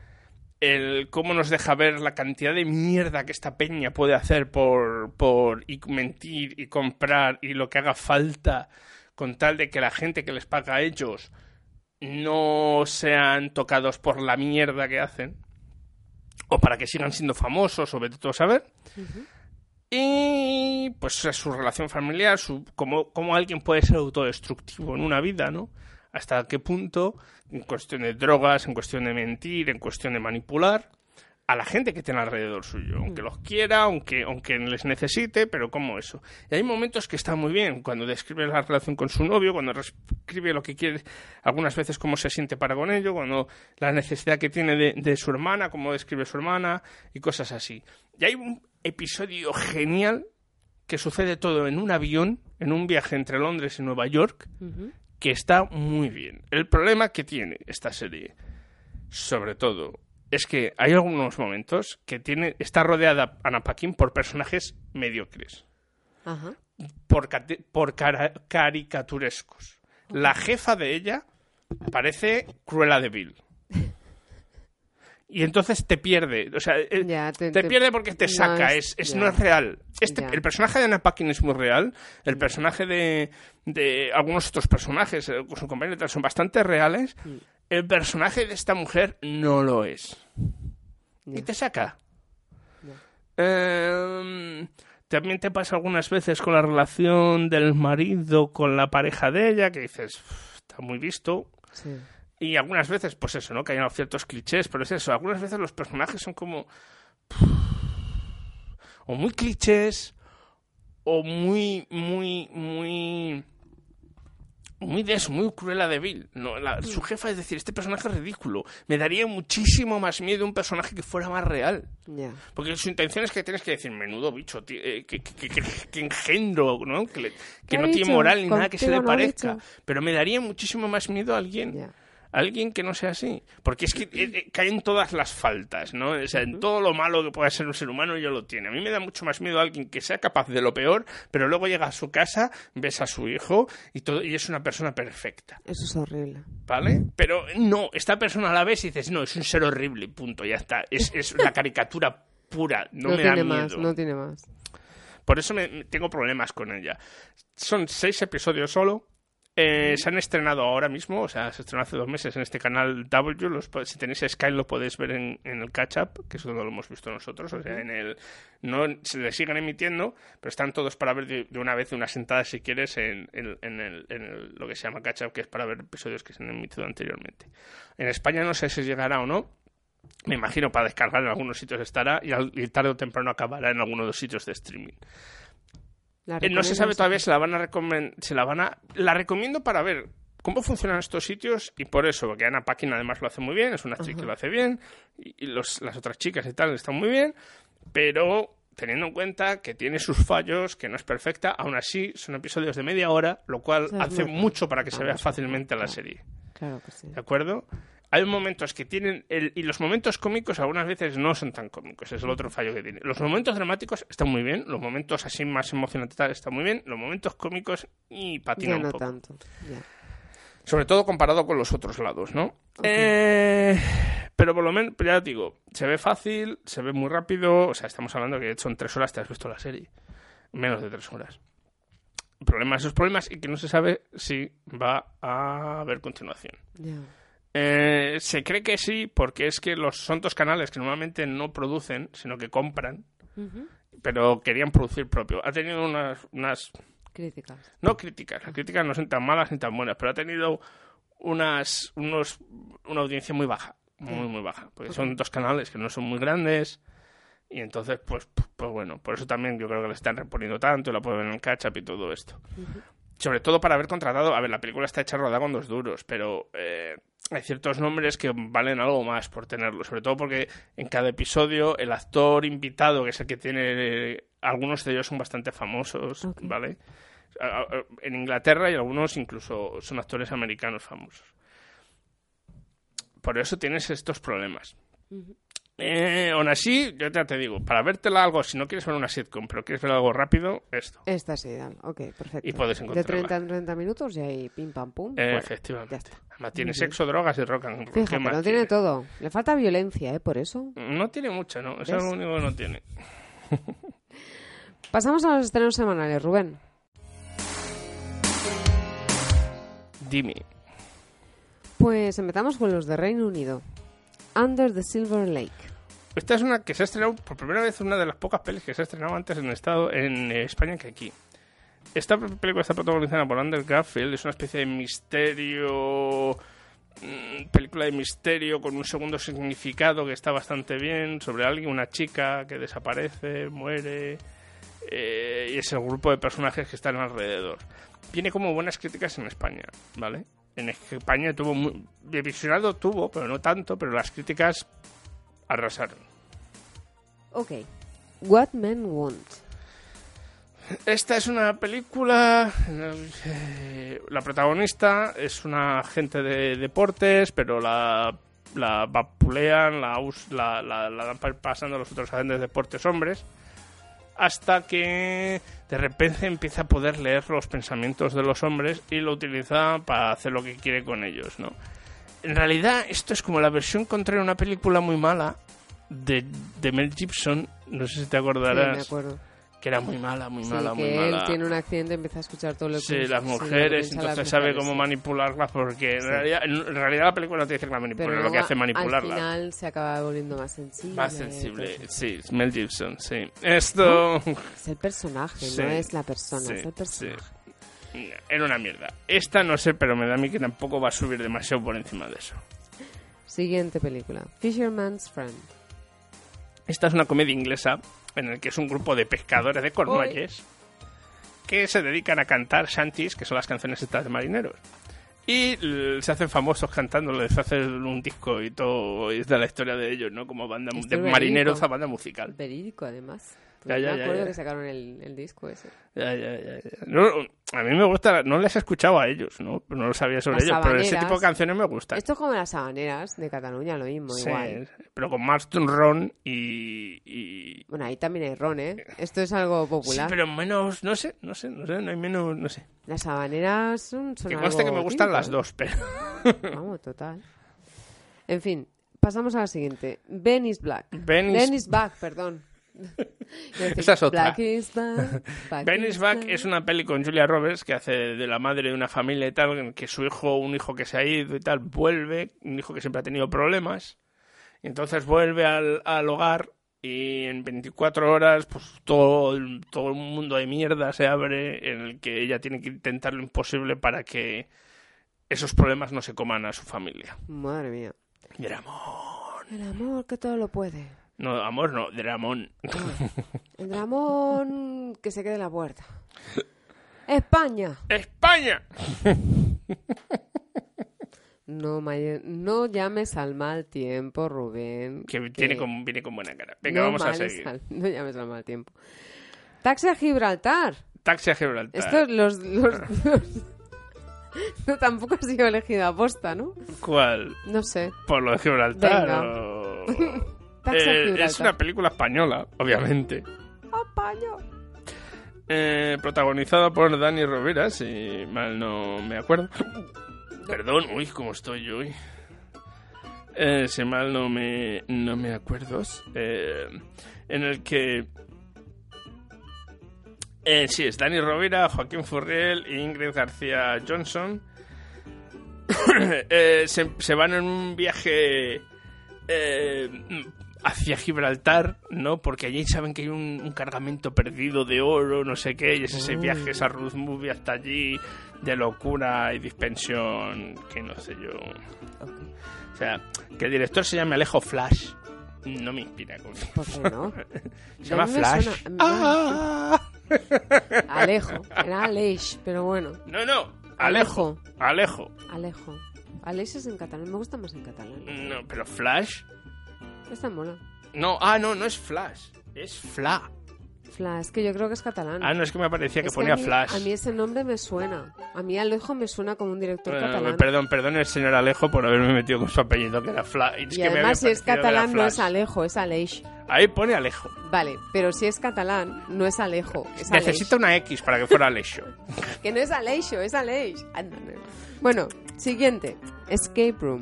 el cómo nos deja ver la cantidad de mierda que esta peña puede hacer por, por y mentir y comprar y lo que haga falta con tal de que la gente que les paga a ellos no sean tocados por la mierda que hacen o para que sigan siendo famosos o vete todo a saber. Y pues su relación familiar, su, cómo, cómo alguien puede ser autodestructivo en una vida, ¿no? Hasta qué punto, en cuestión de drogas, en cuestión de mentir, en cuestión de manipular a la gente que tiene alrededor suyo, aunque los quiera, aunque, aunque les necesite, pero como eso. Y hay momentos que está muy bien, cuando describe la relación con su novio, cuando describe lo que quiere, algunas veces cómo se siente para con ello, cuando la necesidad que tiene de, de su hermana, cómo describe su hermana y cosas así. Y hay un episodio genial que sucede todo en un avión, en un viaje entre Londres y Nueva York. Que está muy bien. El problema que tiene esta serie, sobre todo, es que hay algunos momentos que tiene está rodeada Anna Paquin por personajes mediocres, Ajá. por, por cara- caricaturescos. La jefa de ella parece Cruella de Vil. Y entonces te pierde. O sea, eh, Ya, te- te, te- pierde porque te no saca, es- es, es- ya. no es real. Este, Ya. el personaje de Anna Paquin es muy real, el personaje de, de algunos otros personajes, eh, con su compañero son bastante reales. Mm. El personaje de esta mujer no lo es. Y te saca. Eh, también te pasa algunas veces con la relación del marido con la pareja de ella, que dices, "Uf, está muy visto. Sí. Y algunas veces, pues eso, ¿no? Que hay ciertos clichés, pero es eso. Algunas veces los personajes son como. O muy clichés, o muy, muy, muy. Muy de eso, muy cruela de Bill. No, la- su jefa es decir, este personaje es ridículo. Me daría muchísimo más miedo un personaje que fuera más real. Ya. Porque su intención es que tienes que decir, menudo bicho, tío, eh, que, que, que- que engendro, ¿no? Que, le- que ¿Qué no tiene moral ni nada que se le parezca. Pero me daría muchísimo más miedo a alguien. Alguien que no sea así. Porque es que eh, eh, caen todas las faltas, ¿no? O sea, en todo lo malo que pueda ser un ser humano, yo lo tiene. A mí me da mucho más miedo a alguien que sea capaz de lo peor, pero luego llega a su casa, ves a su hijo y, todo, y es una persona perfecta. Eso es horrible. ¿Vale? Pero no, esta persona a la ves y dices, no, es un ser horrible, punto, ya está. Es, es la caricatura pura, no, No, me da tiene miedo. más, no tiene más. Por eso me- tengo problemas con ella. Son seis episodios solo. Eh, se han estrenado ahora mismo, o sea, se estrenó hace dos meses en este canal W. Los, si tenéis Sky lo podéis ver en, en el catch up, que es donde lo hemos visto nosotros. O sea, en el no se le siguen emitiendo, pero están todos para ver de, de una vez, de una sentada, si quieres, en, en- en el- en el- lo que se llama catch up, que es para ver episodios que se han emitido anteriormente. En España no sé si llegará o no. Me imagino para descargar en algunos sitios estará y, al- y tarde o temprano acabará en algunos de los sitios de streaming. Eh, no se sabe todavía si la van a recomendar, se la van a, la recomiendo para ver cómo funcionan estos sitios y por eso, porque Ana Paquin además lo hace muy bien, es una Ajá. que lo hace bien y, los- las otras chicas y tal están muy bien, pero teniendo en cuenta que tiene sus fallos, que no es perfecta, aún así son episodios de media hora, lo cual hace mucho para que se vea fácilmente la serie. Claro que sí. ¿De acuerdo? Hay momentos que tienen. el- y los momentos cómicos algunas veces no son tan cómicos. Es el otro fallo que tiene. Los momentos dramáticos están muy bien. Los momentos así más emocionantes están muy bien. Los momentos cómicos y patina Ya un no poco. tanto. Ya. Sobre todo comparado con los otros lados, ¿no? Eh, pero por lo menos, ya digo, se ve fácil, se ve muy rápido. O sea, estamos hablando que son tres horas, te has visto la serie. Menos de tres horas. El problema, esos problemas, y que no se sabe si va a haber continuación. Ya. Eh, se cree que sí, porque es que los son dos canales que normalmente no producen, sino que compran, pero querían producir propio. Ha tenido unas, unas Críticas. no críticas, las críticas no son tan malas ni tan buenas, pero ha tenido unas, unos, una audiencia muy baja, muy, Ya. muy baja, porque son dos canales que no son muy grandes y entonces, pues, pues bueno, por eso también yo creo que le están reponiendo tanto y la pueden ver en catch-up y todo esto. Sobre todo para haber contratado, a ver, la película está hecha rodada con dos duros, pero eh, hay ciertos nombres que valen algo más por tenerlo, sobre todo porque en cada episodio el actor invitado, que es el que tiene, algunos de ellos son bastante famosos, ¿vale? En Inglaterra y algunos incluso son actores americanos famosos. Por eso tienes estos problemas. Eh, aún así, yo ya te digo, para vértela algo, si no quieres ver una sitcom, pero quieres ver algo rápido, esto. Esta es ideal. Ok, perfecto. Y puedes De encontrarla. 30 en 30 minutos y ahí pim pam pum. Eh, fuera. efectivamente. Además, tiene Muy bien. sexo, drogas y rock and roll. ¿Qué Fíjate, no tiene quiere? todo. Le falta violencia, ¿eh? Por eso. No tiene mucho, ¿no? Eso es lo único que no tiene. Pasamos a los estrenos semanales, Rubén. Dime. Pues empezamos con los de Reino Unido. Under the Silver Lake. Esta es una que se ha estrenado por primera vez, una de las pocas pelis que se ha estrenado antes en estado en eh, España que aquí. Esta película está protagonizada por Andrew Garfield, es una especie de misterio, mm, película de misterio con un segundo significado que está bastante bien, sobre alguien, una chica que desaparece, muere, eh, y es el grupo de personajes que están alrededor. Tiene como buenas críticas en España, ¿vale? En España tuvo muy, de visionado tuvo, pero no tanto, pero las críticas arrasaron. Ok. What Men Want. Esta es una película. eh, la protagonista es una agente de deportes, pero la, la vapulean, la, us- la, la, la dan pa- pasando a los otros agentes de deportes hombres. Hasta que de repente empieza a poder leer los pensamientos de los hombres y lo utiliza para hacer lo que quiere con ellos, ¿no? en realidad esto es como la versión contraria a una película muy mala de, de Mel Gibson, no sé si te acordarás. Sí, me acuerdo. Que era muy mala, muy Sí, mala, que muy él mala. tiene un accidente y empieza a escuchar todo lo que... Sí, las sí, mujeres, las entonces sabe mujeres, cómo sí. manipularlas porque en, realidad, en realidad la película no te dice que la manipula, Pero lo que hace es al manipularla. final se acaba volviendo más sensible. Más sensible, sí, Mel Gibson, sí. Esto... Es el personaje, no es la persona, es el personaje. Era una mierda. Esta no sé, pero me da a mí que tampoco va a subir demasiado por encima de eso. Siguiente película. Fisherman's Friend. Esta es una comedia inglesa en la que es un grupo de pescadores de Cornualles que se dedican a cantar shanties, que son las canciones estas de marineros. Y se hacen famosos cantando, les hacen un disco y todo, y es de la historia de ellos, ¿no? Como banda de marineros a banda musical. Verídico, además. Ya, ya, me acuerdo ya. que sacaron el, el disco ese. No, a mí me gusta, no les he escuchado a ellos, ¿no? No lo sabía sobre Las ellos, pero ese tipo de canciones me gustan. Esto es como las habaneras de Cataluña, lo mismo, Sí, igual. pero con más ron y, y- Bueno, ahí también hay ron, ¿eh? Esto es algo Sí, popular. pero menos, no sé, no sé, no sé, no hay menos, no sé. Las habaneras son, son Que conste que me gustan las dos, pero... Vamos, total. En fin, pasamos a la siguiente. Ben is Black. Ben is- Back, perdón. Esa es otra. Black is Back. Back Ben is is Back Back. es una peli con Julia Roberts que hace de la madre de una familia y tal, en que su hijo, un hijo que se ha ido y tal, vuelve, un hijo que siempre ha tenido problemas, y entonces vuelve al, al hogar y en 24 horas pues todo, el- todo un mundo de mierda se abre en el que ella tiene que intentar lo imposible para que esos problemas no se coman a su familia. Madre mía. Dramón. El amor que todo lo puede. No, amor no, Dramón. El Ramón que se quede en la puerta. España. ¡España! No, no llames al mal tiempo, Rubén. Que viene con, viene con buena cara. Venga, no vamos a seguir. al- no llames al mal tiempo. Taxi a Gibraltar. Taxi a Gibraltar. Esto, los, los, los- No, tampoco ha sido elegido a posta, ¿no? ¿Cuál? No sé. Por lo de Gibraltar. Venga. o- Eh, es una película española, obviamente. España. Eh, protagonizada por Dani Rovira, si mal no me acuerdo. Perdón, uy, cómo estoy yo hoy. Eh, si mal no me, no me acuerdo. Eh, en el que... Eh, sí, es Dani Rovira, Joaquín Furriel e Ingrid García Johnson. Se, se van en un viaje eh, hacia Gibraltar, ¿no? Porque allí saben que hay un, un cargamento perdido de oro, no sé qué, y es ese Oh. viaje, esa road movie hasta allí, de locura y dispensión, que no sé yo. O sea, que el director se llame Alejo Flash, no me inspira confianza. ¿Por qué no? Se llama Flash. suena- ¡Ah! Alejo. Era Aleix, pero bueno. No, no, Alejo. Alejo. Alejo. Aleix es en catalán. Me gusta más en catalán. No, pero Flash. Esta mola. No, ah, no, no es Flash, es Fla. Flash, es que yo creo que es catalán. Ah, no, es que me parecía que Es ponía a mí- Flash. A mí ese nombre me suena. A mí Alejo me suena como un director Eh, catalán. perdón, perdón el señor Alejo por haberme metido con su apellido, que era Flash. y además, si es catalán, no es Alejo, es Aleix. Ahí pone Alejo. Vale, pero si es catalán, no es Alejo, es Aleix. Necesita una X para que fuera Alexio. Que no es Aleixo, es Aleix. Bueno, siguiente. Escape Room.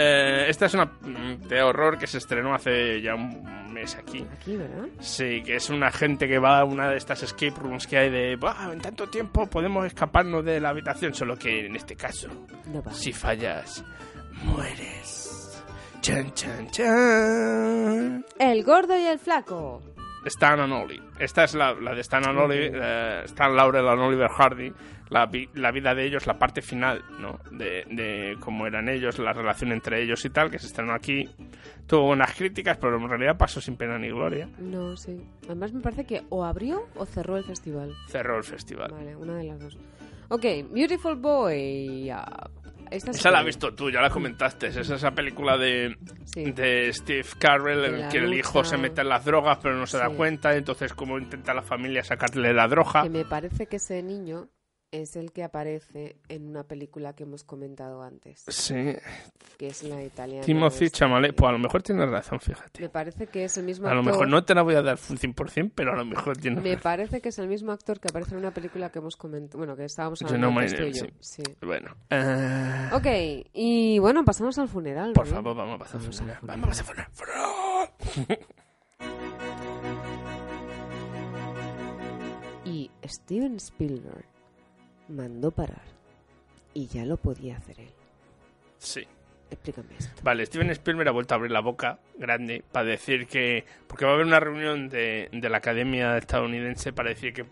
Eh, esta es una mm, de horror que se estrenó hace ya un mes aquí. Aquí, ¿verdad? Sí, que es una gente que va a una de estas escape rooms que hay de, "Buah, en tanto tiempo podemos escaparnos de la habitación, solo que en este caso, No si fallas, mueres. Chan, chan, chan. El gordo y el flaco. Stan and Ollie. Esta es la, la de Stan and Ollie, eh, Stan Laurel and Oliver Hardy. La, vi- la vida de ellos, la parte final, ¿no? De, de cómo eran ellos, la relación entre ellos y tal, que se estrenó aquí. Tuvo buenas críticas, pero en realidad pasó sin pena ni gloria. No, sí. Además me parece que o abrió o cerró el festival. Cerró el festival. Vale, una de las dos. Ok, Beautiful Boy. ah, Esa la has visto tú, ya la comentaste. Es esa película de, Sí. de Steve Carell en el que el hijo se mete en las drogas pero no se da cuenta. Entonces, cómo intenta la familia sacarle la droga. Que me parece que ese niño es el que aparece en una película que hemos comentado antes. Sí. Que es la italiana. Timothy. Chalamet. Pues a lo mejor tienes razón, fíjate. Me parece que es el mismo A lo actor. mejor no te la voy a dar un 100%, pero a lo mejor tienes Me razón. parece que es el mismo actor que aparece en una película que hemos comentado. Bueno, que estábamos hablando name, yo. sí. Sí. Bueno. eh, Ok, y bueno, pasamos al funeral. Por ¿no? favor, vamos a pasar al funeral. Vamos a pasar funeral. Funeral. Y Steven Spielberg mandó parar. Y ya lo podía hacer él. Sí. Explícame esto. Vale, Steven Spielberg ha vuelto a abrir la boca grande para decir que... Porque va a haber una reunión de, de la Academia estadounidense para decir que...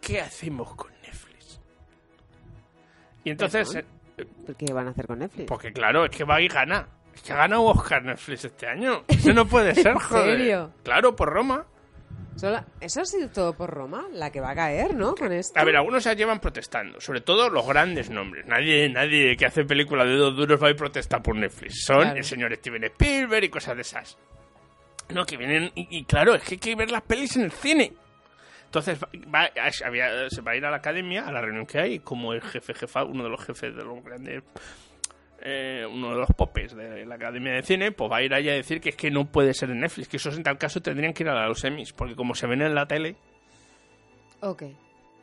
¿Qué hacemos con Netflix? Y entonces... Eh, ¿Qué van a hacer con Netflix? Porque claro, es que va y gana. Es que ha ganado Oscar Netflix este año. Eso no puede ser, ¿En joder. serio? Claro, por Roma. Solo- Eso ha sido todo por Roma, la que va a caer, ¿no? Con esto. A ver, algunos se llevan protestando, sobre todo los grandes nombres. Nadie, nadie que hace películas de dos duros va a ir protestar por Netflix. Son Claro. el señor Steven Spielberg y cosas de esas. No, que vienen. Y, y claro, es que hay que ver las pelis en el cine. Entonces va, va- se va a ir a la academia, a la reunión que hay, como el jefe, jefa, uno de los jefes de los grandes. Eh, uno de los popes de la Academia de Cine, pues va a ir allá a decir que es que no puede ser en Netflix, que esos en tal caso tendrían que ir a los Emmys, porque como se ven en la tele, Ok,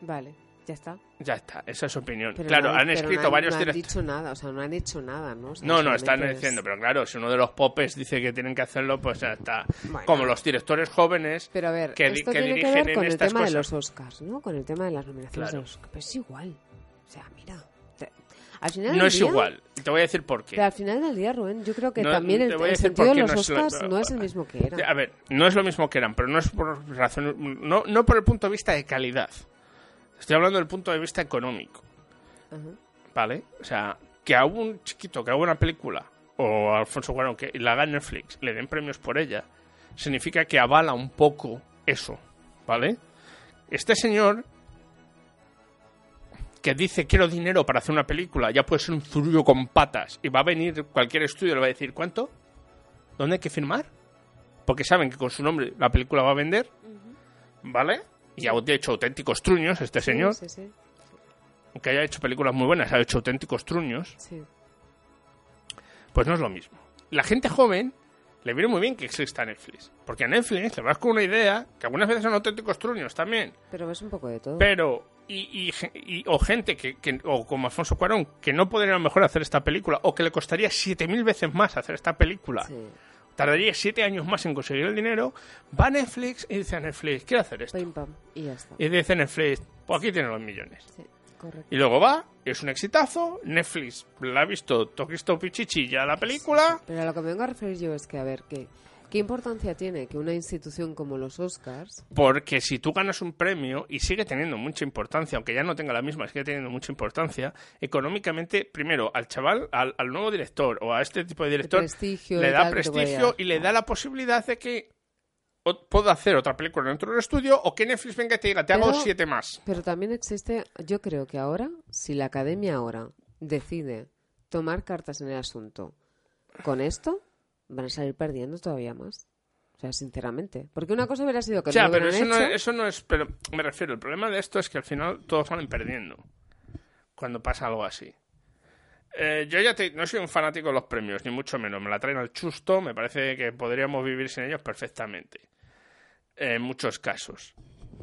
vale, ya está. ya está, esa es su opinión. Pero claro, no han escrito no han- varios no han dicho nada, o sea, no han hecho nada, ¿no? O sea, No, no, están es- diciendo, pero claro, si uno de los popes dice que tienen que hacerlo, pues ya está. Bueno. Como los directores jóvenes Pero a ver, que, esto que tiene que dirigen ver con en el estas tema cosas. de los Oscars, ¿no? Con el tema de las nominaciones Claro. de los Oscars. Pero es igual. O sea, mira. Te- al final No es día- igual. Te voy a decir por qué. Pero al final del día, Rubén, yo creo que No, también el, sentido de los no es lo- Oscars no es el mismo que era. A ver, no es lo mismo que eran, pero no es por razón, no, no por el punto de vista de calidad. Estoy hablando del punto de vista económico, Ajá. ¿vale? O sea, que a un chiquito que haga una película, o a Alfonso Cuarón que la haga Netflix, le den premios por ella, significa que avala un poco eso, ¿vale? Este señor que dice quiero dinero para hacer una película, ya puede ser un zurullo con patas, y va a venir cualquier estudio y le va a decir, ¿cuánto? ¿Dónde hay que firmar? Porque saben que con su nombre la película va a vender, ¿vale? Y ha hecho auténticos truños este Sí, señor, Sí, sí, aunque haya hecho películas muy buenas, ha hecho auténticos truños, pues no es lo mismo. La gente joven le viene muy bien que exista Netflix, porque a Netflix le vas con una idea, que algunas veces son auténticos truños también, Pero ves un poco de todo. pero y, y o gente que, que- o como Alfonso Cuarón que no podría a lo mejor hacer esta película o que le costaría 7000 veces más hacer esta película. Sí. tardaría 7 años más en conseguir el dinero va a Netflix y dice a Netflix quiero hacer esto Pim, pam, y ya está. y dice Netflix pues aquí tienen los millones Sí, y luego va es un exitazo Netflix la ha visto Toquisto Pichichi ya la película. Pero a lo que me vengo a referir yo es que, a ver, ¿qué, ¿qué importancia tiene que una institución como los Oscars Porque si tú ganas un premio y sigue teniendo mucha importancia, aunque ya no tenga la misma, sigue teniendo mucha importancia, económicamente, primero, al chaval, al, al nuevo director o a este tipo de director, le da prestigio y le da la posibilidad de que pueda hacer otra película dentro del estudio o que Netflix venga y te diga, te hago Pero- siete más. Pero también existe, yo creo que ahora, si la academia ahora decide tomar cartas en el asunto con esto, van a salir perdiendo todavía más. O sea, sinceramente. Porque una cosa hubiera sido que O sea, no pero eso no, hecho, eso no es... Pero me refiero, el problema de esto es que al final todos salen perdiendo cuando pasa algo así. Eh, yo ya te- no soy un fanático de los premios, ni mucho menos. Me la traen al chusto, me parece que podríamos vivir sin ellos perfectamente. En muchos casos.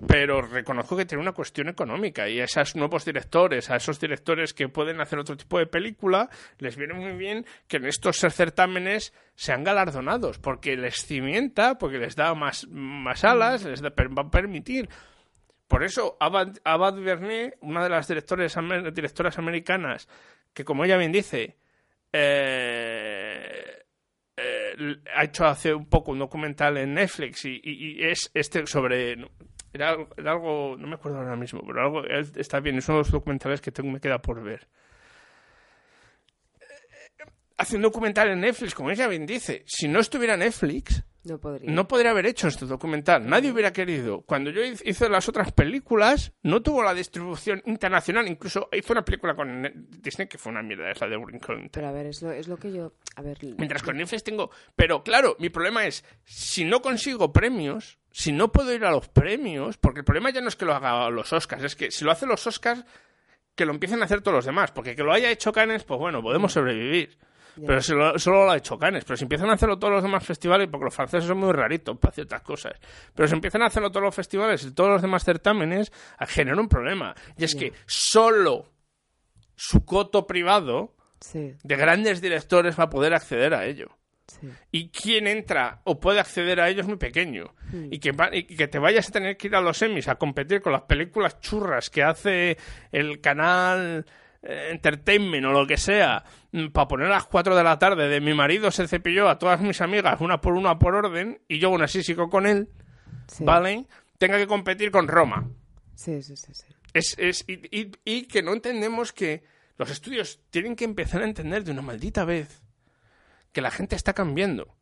Pero reconozco que tiene una cuestión económica y a esos nuevos directores, a esos directores que pueden hacer otro tipo de película, les viene muy bien que en estos certámenes sean galardonados, porque les cimienta, porque les da más, más alas, les va a permitir. Por eso, Ava DuVernay, una de las directores, directoras americanas, que como ella bien dice, eh, eh, ha hecho hace un poco un documental en Netflix y es este sobre... Era, algo- era algo, no me acuerdo ahora mismo, pero algo es- está bien, es uno de los documentales que tengo, me queda por ver. Hace un documental en Netflix, como ella bien dice, si no estuviera Netflix, no podría. no podría haber hecho este documental. Nadie hubiera querido. Cuando yo hice las otras películas, no tuvo la distribución internacional. Incluso hizo una película con Ne- Disney que fue una mierda, es la de Wrinkle. Pero a ver, es lo, es lo que yo... A ver, Mientras con Netflix tengo... Pero claro, mi problema es, si no consigo premios, si no puedo ir a los premios, porque el problema ya no es que lo haga los Oscars, es que si lo hacen los Oscars, que lo empiecen a hacer todos los demás. Porque que lo haya hecho Cannes, pues bueno, podemos sobrevivir. Pero si lo- solo lo ha hecho Cannes. Pero si empiezan a hacerlo todos los demás festivales, porque los franceses son muy raritos para ciertas cosas. Pero si empiezan a hacerlo todos los festivales y todos los demás certámenes, ah, genera un problema. Y es que solo su coto privado Sí, de grandes directores va a poder acceder a ello. Sí. Y quien entra o puede acceder a ello es muy pequeño. Y, que y que te vayas a tener que ir a los Emmys a competir con las películas churras que hace el canal eh, Entertainment o lo que sea, para poner a las 4 de la tarde de mi marido se cepilló a todas mis amigas una por una por orden y yo aún así sigo con él, Sí. ¿vale? Tenga que competir con Roma. Sí, sí, sí, sí. Es, es, y, y- y que no entendemos que los estudios tienen que empezar a entender de una maldita vez que la gente está cambiando.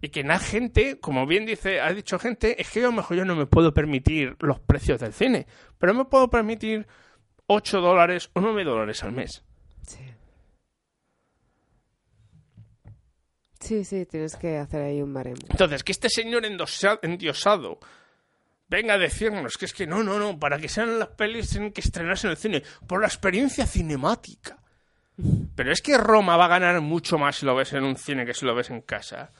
Y que la gente, como bien dice, ha dicho gente, es que yo a lo mejor yo no me puedo permitir los precios del cine, pero me puedo permitir 8 dólares o 9 dólares al mes. Sí. Sí, sí, tienes que hacer ahí un baremo. Entonces, que este señor endiosado venga a decirnos que es que no, no, no, para que sean las pelis tienen que estrenarse en el cine, por la experiencia cinemática. Pero es que Roma va a ganar mucho más si lo ves en un cine que si lo ves en casa.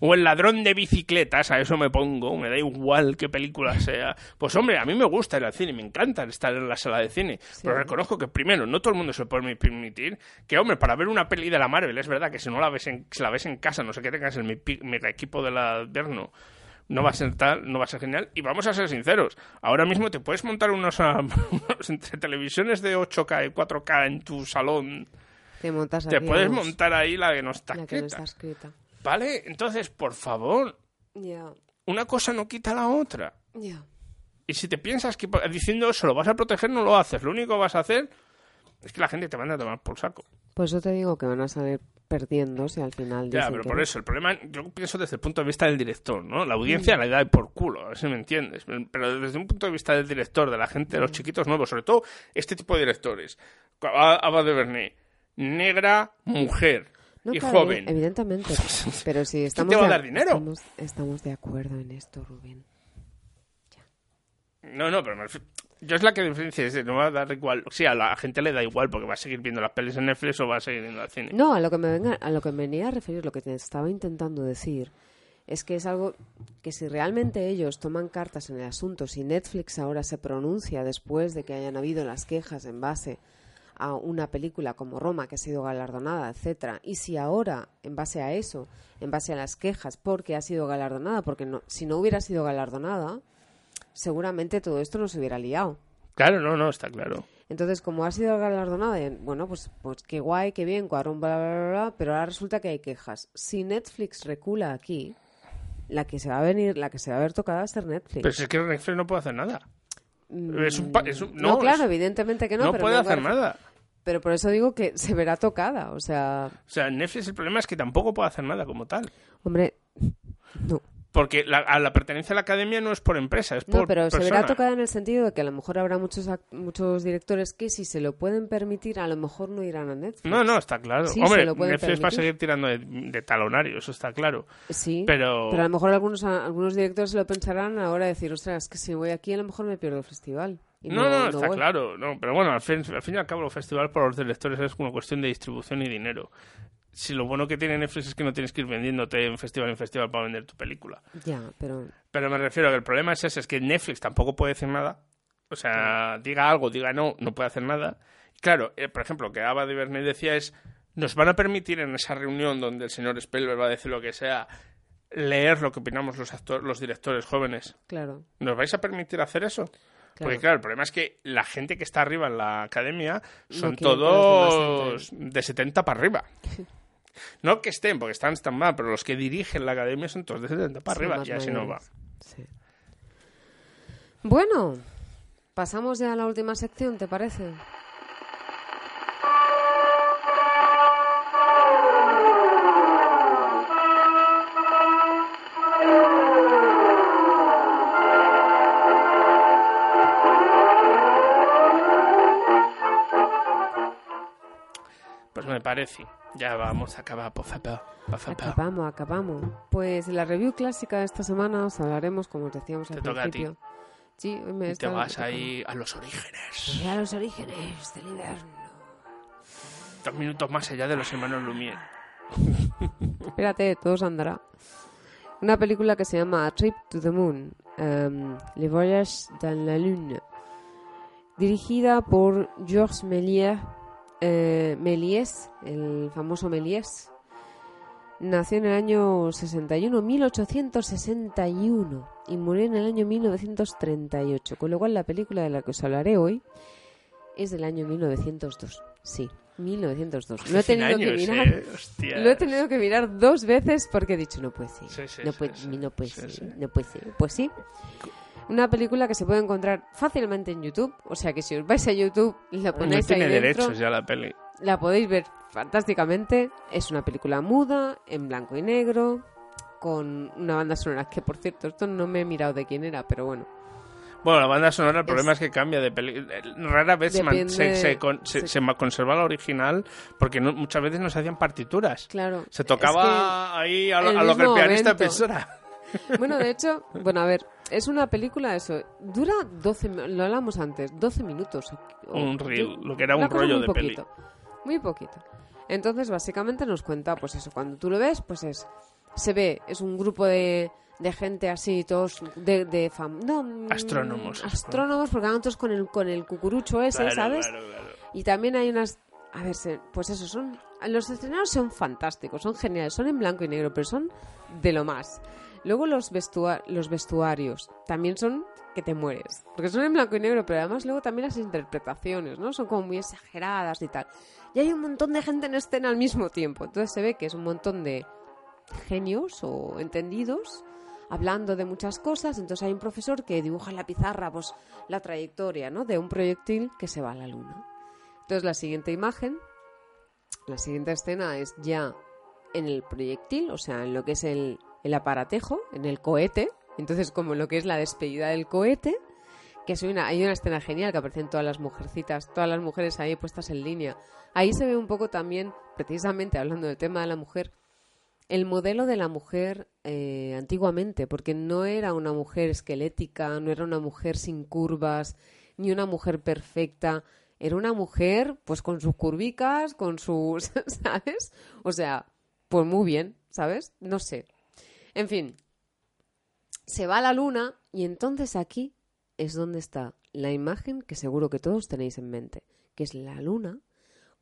O el ladrón de bicicletas, a eso me pongo, me da igual qué película sea. Pues hombre, a mí me gusta ir al cine, me encanta estar en la sala de cine. Pero reconozco que primero, no todo el mundo se puede permitir. Que hombre, para ver una peli de la Marvel, es verdad que si no la ves en, si la ves en casa, no sé qué tengas el mi- mega equipo del invierno, no va a ser tal, no va a ser genial. Y vamos a ser sinceros, ahora mismo te puedes montar unos, unos entre televisiones de 8K y 4K en tu salón. Te montas Te aquí, puedes vamos, montar ahí la que no está la que no escrita. está escrita. ¿Vale? Entonces, por favor, una cosa no quita la otra. Y si te piensas que diciendo eso lo vas a proteger, no lo haces. Lo único que vas a hacer es que la gente te manda a tomar por saco. Por eso te digo que van a salir perdiendo si al final Ya, pero que por no. eso, el problema, yo pienso desde el punto de vista del director, ¿no? La audiencia la da por culo, a ver si me entiendes. Pero desde un punto de vista del director, de la gente, de los chiquitos nuevos, sobre todo este tipo de directores. Ava de Bernet, negra, mujer No, y claro, joven. Evidentemente. Pero si estamos, te va a de, dar dinero? Estamos, estamos de acuerdo en esto, Rubén. No, no, pero me refiero- yo es la que diferencia, es no va a dar igual. Sí, a la gente le da igual porque va a seguir viendo las pelis en Netflix o va a seguir viendo al cine. No, a lo que me venga, a lo que me venía a referir, lo que te estaba intentando decir, es que es algo que si realmente ellos toman cartas en el asunto, si Netflix ahora se pronuncia después de que hayan habido las quejas en base a una película como Roma que ha sido galardonada, etcétera, y si ahora, en base a eso, en base a las quejas porque ha sido galardonada, porque no, si no hubiera sido galardonada, seguramente todo esto no se hubiera liado. Claro, no, no, está claro. Entonces, como ha sido galardonada, bueno, pues, pues qué guay, qué bien, cuadrón, bla, bla, bla, bla, pero ahora resulta que hay quejas. Si Netflix recula aquí, la que se va a venir, la que se va a ver tocada va a ser Netflix. Pero si es que Netflix no puede hacer nada. Mm, Es un pa- es un- no, no, claro, es- evidentemente que no. no pero puede hacer nada. Pero por eso digo que se verá tocada, o sea, O sea, Netflix el problema es que tampoco puede hacer nada como tal. hombre, no. Porque la, a la pertenencia a la academia no es por empresa, es por No, pero se verá tocada en el sentido de que a lo mejor habrá muchos muchos directores que si se lo pueden permitir, a lo mejor no irán a Netflix. No, no, está claro. Sí, Hombre, se lo pueden Netflix va a permitir. seguir tirando de, de talonario, eso está claro. Sí, Pero- a lo mejor algunos, algunos directores se lo pensarán ahora de decir, ostras, es que si voy aquí a lo mejor me pierdo el festival. No, no, está voy". claro. No, pero bueno, al fin, al fin y al cabo, los festivales para los directores es una cuestión de distribución y dinero. Si lo bueno que tiene Netflix es que no tienes que ir vendiéndote en festival en festival para vender tu película. Ya, pero Pero me refiero a que el problema es ese, es que Netflix tampoco puede decir nada. O sea, diga algo, diga no, no puede hacer nada. Claro, eh, por ejemplo, lo que Ava de Bernet decía es, nos van a permitir en esa reunión donde el señor Spielberg va a decir lo que sea, leer lo que opinamos los actores, los directores jóvenes. claro. ¿Nos vais a permitir hacer eso? Porque claro, el problema es que la gente que está arriba en la academia son No todos de 70 para arriba. No que estén, porque están tan mal, pero los que dirigen la academia son todos de 70 para Son arriba, y así no va. Sí. Bueno, pasamos ya a la última sección, ¿te parece? Pues me parece. Ya vamos a acabar, por favor. Por favor. Acabamos, acabamos. Pues en la review clásica de esta semana os hablaremos, como os decíamos al Te toca a ti. principio, Sí, hoy me Y te vas ahí a los orígenes. Y a los orígenes del invierno. Dos minutos más allá de los hermanos Lumière. Espérate, todo se andará. Una película que se llama A Trip to the Moon, em, Le Voyage dans la Lune, dirigida por Georges Méliès, eh, Méliès, el famoso Méliès. Nació en el año 61, 1861, y murió en el año 1938, con lo cual la película de la que os hablaré hoy es del año 1902. Sí, 1902. Lo he tenido que mirar. ¿eh? Lo he tenido que mirar dos veces porque he dicho no puede ser. Sí, sí, no, puede, sí, no puede ser. No puede ser. Pues sí. Una película que se puede encontrar fácilmente en YouTube. O sea que si os vais a YouTube la No ponéis tiene ahí dentro, derechos ya la peli. la podéis ver fantásticamente. Es una película muda, en blanco y negro, con una banda sonora que, por cierto, esto no me he mirado de quién era, pero bueno. Bueno, la banda sonora, el problema es que cambia de peli. Rara vez se, Depende- se, se con- se- se- se ma- conserva la original porque no- muchas veces no se hacían partituras. Claro. Se tocaba ahí a lo, a lo que el pianista momento. pensara. Bueno, de hecho, bueno, a ver, es una película, eso, dura 12, mi- lo hablamos antes, 12 minutos. o- Un reel, lo que era un rollo muy de peli. poquito, Muy poquito. Entonces, básicamente nos cuenta, pues eso, cuando tú lo ves, pues es, se ve, es un grupo de, de gente así, todos de, de fam- no, mm, Astrónomos. Astrónomos, porque van todos con el, con el cucurucho ese, Claro, ¿sabes? claro, claro. Y también hay unas... A ver, pues eso, son... Los escenarios son fantásticos, son geniales, son en blanco y negro, pero son de lo más. Luego los, vestua- los vestuarios también son que te mueres. Porque son en blanco y negro, pero además luego también las interpretaciones, ¿no? Son como muy exageradas y tal. Y hay un montón de gente en escena al mismo tiempo. Entonces se ve que es un montón de genios o entendidos hablando de muchas cosas. Entonces hay un profesor que dibuja en la pizarra pues, la trayectoria ¿no? de un proyectil que se va a la luna. Entonces la siguiente imagen, la siguiente escena es ya en el proyectil, o sea, en lo que es el, el aparatejo, en el cohete. Entonces como lo que es la despedida del cohete, que es una, hay una escena genial que aparecen todas las mujercitas, todas las mujeres ahí puestas en línea. Ahí se ve un poco también, precisamente hablando del tema de la mujer, el modelo de la mujer eh, antiguamente, porque no era una mujer esquelética, no era una mujer sin curvas, ni una mujer perfecta, era una mujer pues con sus curvicas, con sus, ¿sabes? O sea, pues muy bien, ¿sabes? No sé. En fin, se va a la luna y entonces aquí es donde está la imagen que seguro que todos tenéis en mente, que es la luna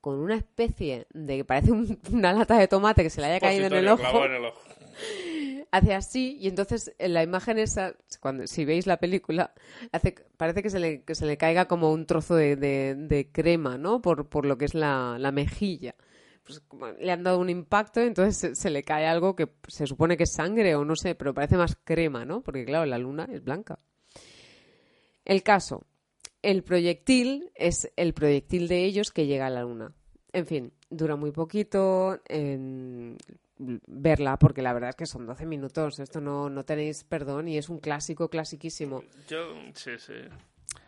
con una especie de que parece un- una lata de tomate que se le haya caído en el ojo. en el ojo. Hace así y entonces en la imagen esa, cuando si veis la película, hace, parece que se, le, que se le caiga como un trozo de, de- de crema, ¿no? Por, por lo que es la, la mejilla. Pues le han dado un impacto, entonces se, se le cae algo que se supone que es sangre o no sé, pero parece más crema, ¿no? Porque claro, la luna es blanca. El caso, el proyectil es el proyectil de ellos que llega a la luna. En fin, dura muy poquito en verla porque la verdad es que son 12 minutos. Esto no, no tenéis perdón y es un clásico, clasiquísimo. Yo, sí, sí.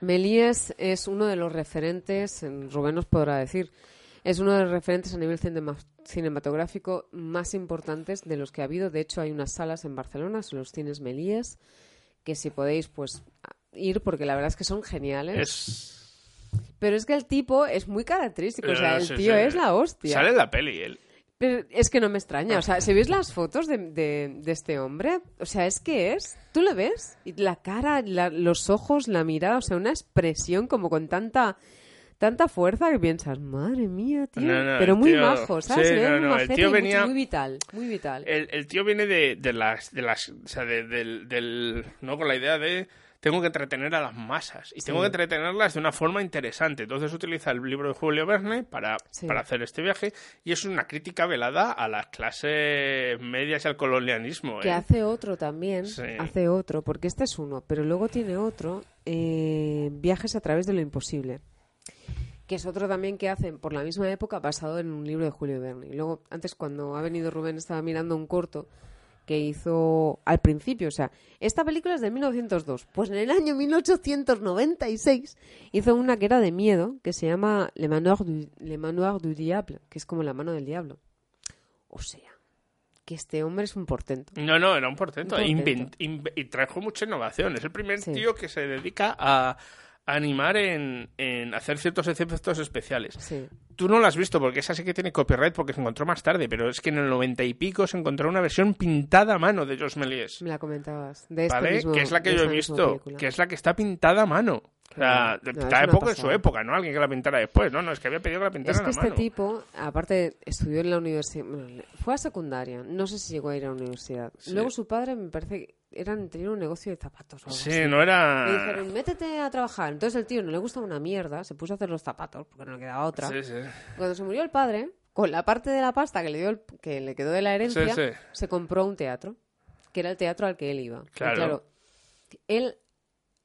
Méliès es uno de los referentes, en- Rubén nos podrá decir, es uno de los referentes a nivel cinema- cinematográfico más importantes de los que ha habido. De hecho, hay unas salas en Barcelona, son los cines Méliès, que si podéis, pues ir, porque la verdad es que son geniales. Es... Pero es que el tipo es muy característico, o sea, Eh, el sí, tío sí. es la hostia. Sale en la peli, él. Pero es que no me extraña, o sea, si veis las fotos de, de- de este hombre, o sea, es que es, tú lo ves, y la cara, la- los ojos, la mirada, o sea, una expresión como con tanta tanta fuerza que piensas, madre mía, tío, No, no, pero muy tío- majo, ¿sabes? sí, no, muy el tío mucho- venía- muy vital, muy vital. El, el tío viene de, de las, de las, o sea, de- del, del, no con la idea de tengo que entretener a las masas y Sí. tengo que entretenerlas de una forma interesante. Entonces utiliza el libro de Julio Verne para, Sí. para hacer este viaje y es una crítica velada a las clases medias y al colonialismo. Que ¿eh? hace otro también, hace otro, porque este es uno, pero luego tiene otro, eh, Viajes a través de lo imposible, que es otro también que hacen por la misma época basado en un libro de Julio Verne. Y luego, antes cuando ha venido Rubén, estaba mirando un corto que hizo al principio, o sea, esta película es de 1902, pues en el año 1896 hizo una que era de miedo, que se llama Le Manoir du, Le Manoir du Diable, que es como la mano del diablo. O sea, que este hombre es un portento. No, no, era un portento. Un portento. Invent- inve- y trajo mucha innovación. Es el primer Sí. tío que se dedica a animar en, en hacer ciertos efectos especiales. Sí. Tú no lo has visto porque esa sí que tiene copyright porque se encontró más tarde, pero es que en el noventa y pico se encontró una versión pintada a mano de Josh Méliès. Me la comentabas. De este ¿Vale? mismo- que es la que yo he visto, que es la que está pintada a mano. O sea, No, una poco en su época, ¿no? Alguien que la pintara después. No, no, es que había pedido que la pintaran Es que a este mano. tipo, aparte, estudió en la universidad. bueno, fue a secundaria. No sé si llegó a ir a la universidad. Sí. Luego su padre, me parece eran, tenía un negocio de zapatos. o algo Sí, así. no era- Le dijeron, métete a trabajar. Entonces el tío no le gustaba una mierda. Se puso a hacer los zapatos porque no le quedaba otra. Sí, sí. Cuando se murió el padre, con la parte de la pasta que le, dio el- que le quedó de la herencia, Sí, se compró un teatro. Que era el teatro al que él iba. Claro. él.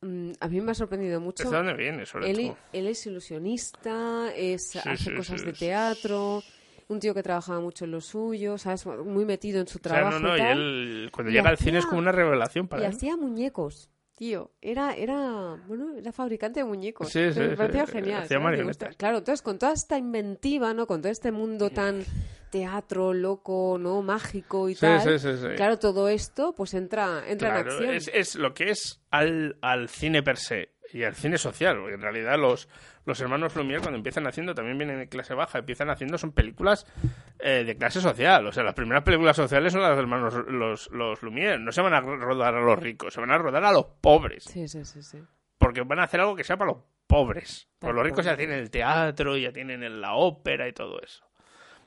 mm, a mí me ha sorprendido mucho. ¿Es de dónde viene, sobre él, todo? él es ilusionista, es, hace cosas de teatro, un tío que trabajaba mucho en lo suyo, ¿sabes? Muy metido en su O sea, trabajo. no, no, y y él, cuando Y llega al cine es hacía- como una revelación para Y él. hacía muñecos, tío. Era, era, bueno, era fabricante de muñecos. Sí, sí, me parecía sí, genial. hacía. Claro, entonces con toda esta inventiva, ¿no? Con todo este mundo tan teatro, loco, ¿no? Mágico y Sí, tal. sí, sí, sí. Claro, todo esto pues entra, entra en acción. es, es lo que es al, al cine per se y al cine social, porque en realidad los, los hermanos Lumière cuando empiezan haciendo, también vienen de clase baja, empiezan haciendo son películas eh, de clase social, o sea, las primeras películas sociales son las de hermanos los, los Lumière, no se van a rodar a los ricos, se van a rodar a los pobres, Sí, sí, sí, sí. porque van a hacer algo que sea para los pobres, pues los ricos ya tienen el teatro, ya tienen la ópera y todo eso.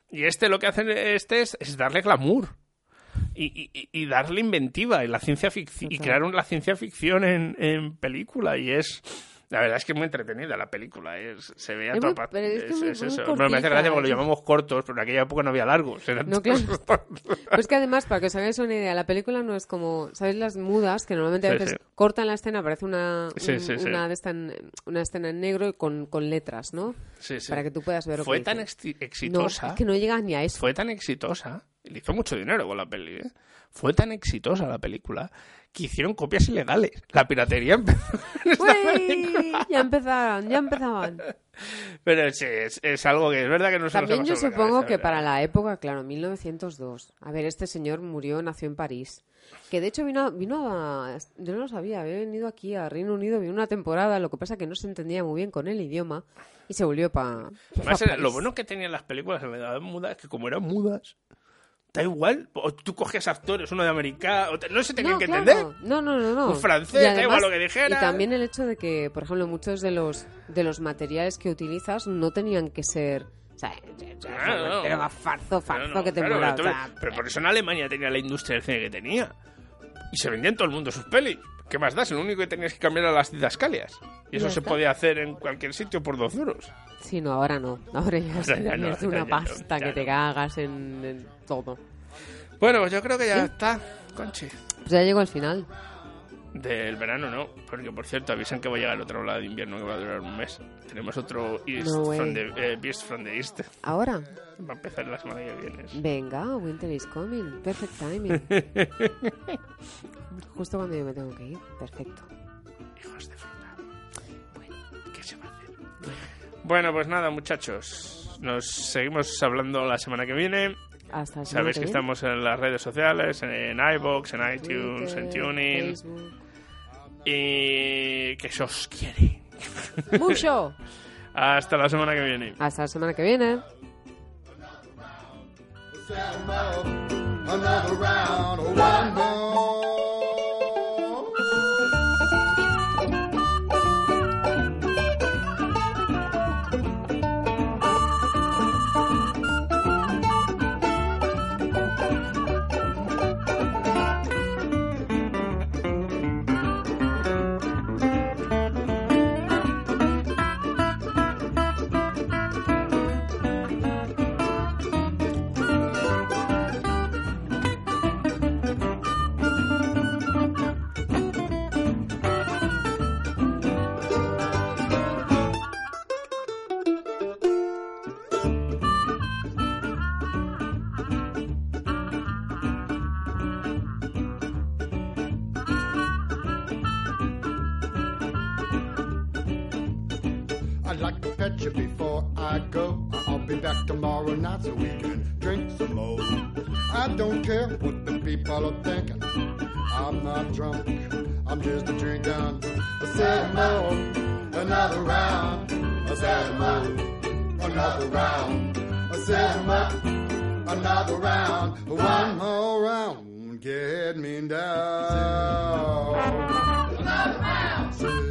Y este lo que hacen este es, es darle glamour. Y, y- y- darle inventiva y la ciencia ficción y crear un- la ciencia ficción en, en película. Y es la verdad es que es muy entretenida la película es se ve a toda muy- pa- pero es que es- eso. Bueno, me hace cortita, gracia porque lo es- llamamos cortos pero en aquella época no había largos eran No, claro. Pues que además, para que os hagáis una idea, la película no es como, ¿sabéis las mudas? Que normalmente a veces sí. cortan la escena, aparece una, Sí, un- una, de en- una escena en negro y con, con letras, ¿no? Sí, sí. Para que tú puedas ver fue tan exitosa No, es que no llegas ni a eso. fue tan exitosa le hizo mucho dinero con la peli ¿eh? fue tan exitosa la película que hicieron copias ilegales la piratería empezó en esta ¡Uy! Ya empezaban, ya empezaban. Pero sí, es, es algo que es verdad que no se También yo supongo cabeza, que ¿verdad? para la época, claro, 1902. A ver, este señor murió, nació en París. Que de hecho vino, vino a... Yo no lo sabía, había venido aquí a Reino Unido, vino una temporada, lo que pasa que no se entendía muy bien con el idioma y se volvió para... Era- lo bueno que tenían las películas en la edad muda es que como eran mudas, da igual. O tú cogías actores, uno de americano, no se tenían No, que claro. entender. No, no, no, no. Un francés, Y da igual lo que dijera. Y también el hecho de que, por ejemplo, muchos de los de los materiales que utilizas no tenían que ser... O sea, Claro, no. pero farzo, farzo No, no, que te claro, o sea, pero por eso en Alemania tenía la industria del cine que tenía. Y se vendía en todo el mundo sus pelis. ¿Qué más das? Lo único que tenías que cambiar eran las didascalias. Y eso se podía hacer en cualquier sitio por dos euros. Sí, no, ahora no. Ahora ya es, Ahora ya no, es de ya una no, pasta que te cagas en, en todo. Bueno, pues yo creo que ya ¿Sí? está, Conchi. Pues ya llego al final. Del verano no, porque por cierto avisan que va a llegar otro lado de invierno que va a durar un mes. Tenemos otro East No from the, eh, Beast from the East. Ahora. Va a empezar la semana que viene. Venga, winter is coming. Perfect timing. Justo cuando yo me tengo que ir. Perfecto. Hijos de fruta. Bueno, ¿qué se va a hacer? Bueno, pues nada, muchachos. Nos seguimos hablando la semana que viene. Hasta Sabéis que estamos en las redes sociales, en iBox, en iTunes, en Tuning. Facebook. Y que se os quiere. Mucho. Hasta la semana que viene. Hasta la semana que viene. Another round one more. Night so we can drink some more. I don't care what the people are thinking. I'm not drunk, I'm just a drinking. I said more, another round. I said more, another round. I said more, another round. One more round, get me down. Another round.